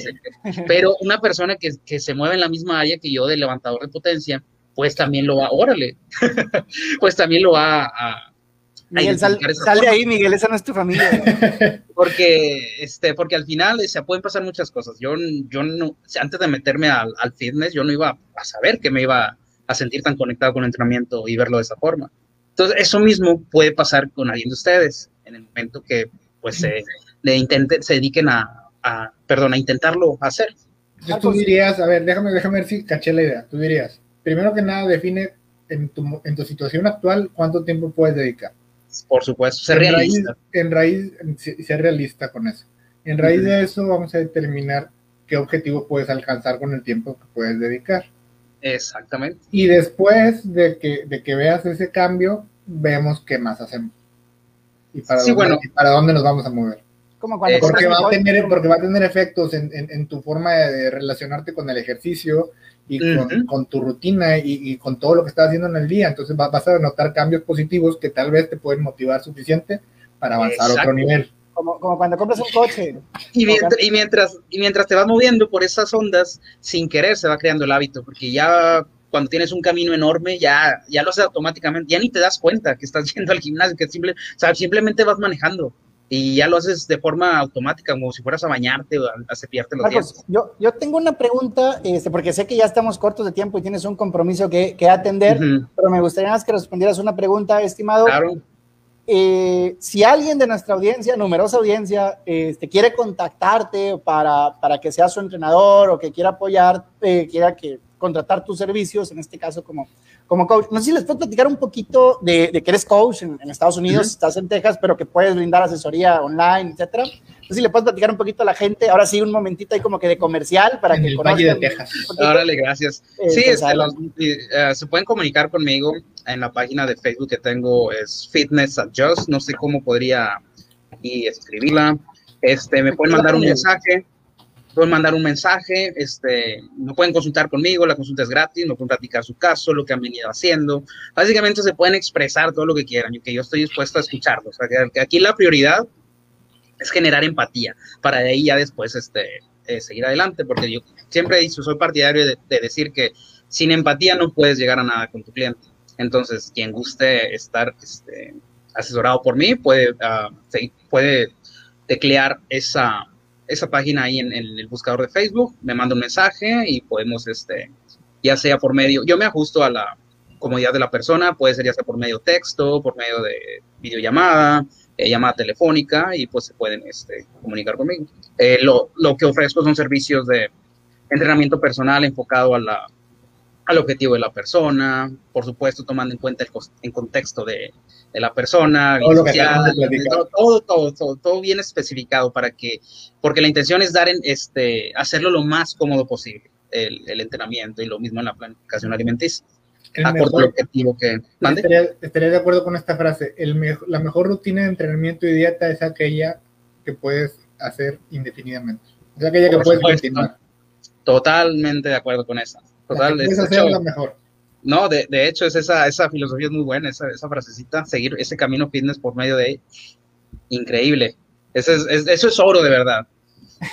Pero una persona que, que, se mueve en la misma área que yo de levantador de potencia, pues también lo va, órale, pues también lo va a, Miguel, sal, de ahí, Miguel, esa no es tu familia. porque, este, porque al final se pueden pasar muchas cosas. Yo, yo no, antes de meterme al, al, fitness, yo no iba a saber que me iba a sentir tan conectado con el entrenamiento y verlo de esa forma. Entonces, eso mismo puede pasar con alguien de ustedes en el momento que, pues, se, le intenten, se dediquen a, a, perdón, a intentarlo hacer. tú dirías, a ver, déjame, déjame ver si caché la idea. Tú dirías, primero que nada, define en tu, en tu situación actual cuánto tiempo puedes dedicar por supuesto, ser realista. en raíz, ser realista con eso. En raíz de eso vamos a determinar qué objetivo puedes alcanzar con el tiempo que puedes dedicar. Exactamente. Y después de que, de que veas ese cambio, vemos qué más hacemos. Y para, dónde, para dónde nos vamos a mover. Como porque, va a tener, porque va a tener efectos en, en, tu forma de relacionarte con el ejercicio, y con, tu rutina y, con todo lo que estás haciendo en el día. Entonces vas a notar cambios positivos que tal vez te pueden motivar suficiente para avanzar a otro nivel. Como, como, cuando compras un coche. Y mientras, y, mientras, y mientras te vas moviendo por esas ondas, sin querer se va creando el hábito, porque ya cuando tienes un camino enorme, ya, ya lo haces automáticamente, ya ni te das cuenta que estás yendo al gimnasio, que simple, o sea, simplemente vas manejando y ya lo haces de forma automática, como si fueras a bañarte o a, cepillarte los dientes. Yo, yo tengo una pregunta, este, porque sé que ya estamos cortos de tiempo y tienes un compromiso que, que atender, pero me gustaría más que respondieras una pregunta, estimado. Claro. Eh, si alguien de nuestra audiencia, numerosa audiencia, este, quiere contactarte para, para, que seas su entrenador o que quiera apoyar, eh, quiera que contratar tus servicios, en este caso como como coach. No sé si les puedo platicar un poquito de, que eres coach en, Estados Unidos, estás en Texas, pero que puedes brindar asesoría online, etcétera. No sé si le puedes platicar un poquito a la gente. Ahora sí, un momentito ahí como que de comercial para que el Valle de Texas. Órale, gracias. Eh, sí, pues, este, eh, se pueden comunicar conmigo en la página de Facebook que tengo, es Fitness Adjust. No sé cómo podría y escribirla. Este, me pueden mandar un mensaje pueden mandar un mensaje, este, no pueden consultar conmigo, la consulta es gratis, no pueden platicar su caso, lo que han venido haciendo. Básicamente se pueden expresar todo lo que quieran y que yo estoy dispuesto a escucharlos. O sea, que aquí la prioridad es generar empatía para de ahí ya después este, eh, seguir adelante, porque yo siempre dicho, soy partidario de, decir que sin empatía no puedes llegar a nada con tu cliente. Entonces, quien guste estar este, asesorado por mí puede, uh, puede teclear esa esa página ahí en, el buscador de Facebook, me manda un mensaje y podemos, este, ya sea por medio, yo me ajusto a la comodidad de la persona, puede ser ya sea por medio texto, por medio de videollamada, eh, llamada telefónica y pues se pueden este, comunicar conmigo. Eh, lo, lo, que ofrezco son servicios de entrenamiento personal enfocado a la, al objetivo de la persona, por supuesto tomando en cuenta el, en contexto de, de la persona, todo, todo, todo, todo, bien especificado para que, porque la intención es dar en, este, hacerlo lo más cómodo posible, el, el entrenamiento y lo mismo en la planificación alimenticia. Acorde al objetivo que... Estaría, estaría, de acuerdo con esta frase, el la mejor rutina de entrenamiento y dieta es aquella que puedes hacer indefinidamente. Es aquella que puedes continuar. Totalmente de acuerdo con esa. Total, mejor. No, de, de, hecho, es esa, esa filosofía es muy buena, esa, esa frasecita, seguir ese camino fitness por medio de increíble. Eso es, eso es oro de verdad.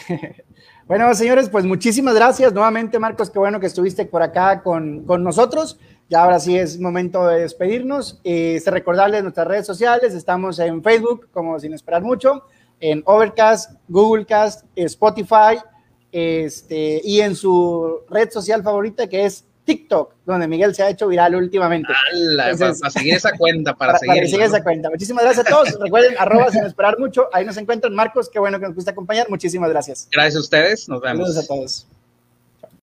bueno, señores, pues muchísimas gracias nuevamente, Marcos. Qué bueno que estuviste por acá con, con nosotros. Ya ahora sí es momento de despedirnos. Eh, recordarles nuestras redes sociales. Estamos en Facebook, como sin esperar mucho, en Overcast, Googlecast, Spotify, este, y en su red social favorita que es TikTok, donde Miguel se ha hecho viral últimamente. para, seguir esa cuenta, para, seguir. esa cuenta. Muchísimas gracias a todos. Recuerden, arroba sin esperar mucho. Ahí nos encuentran. Marcos, qué bueno que nos gusta acompañar. Muchísimas gracias. Gracias a ustedes. Nos vemos. Saludos a todos.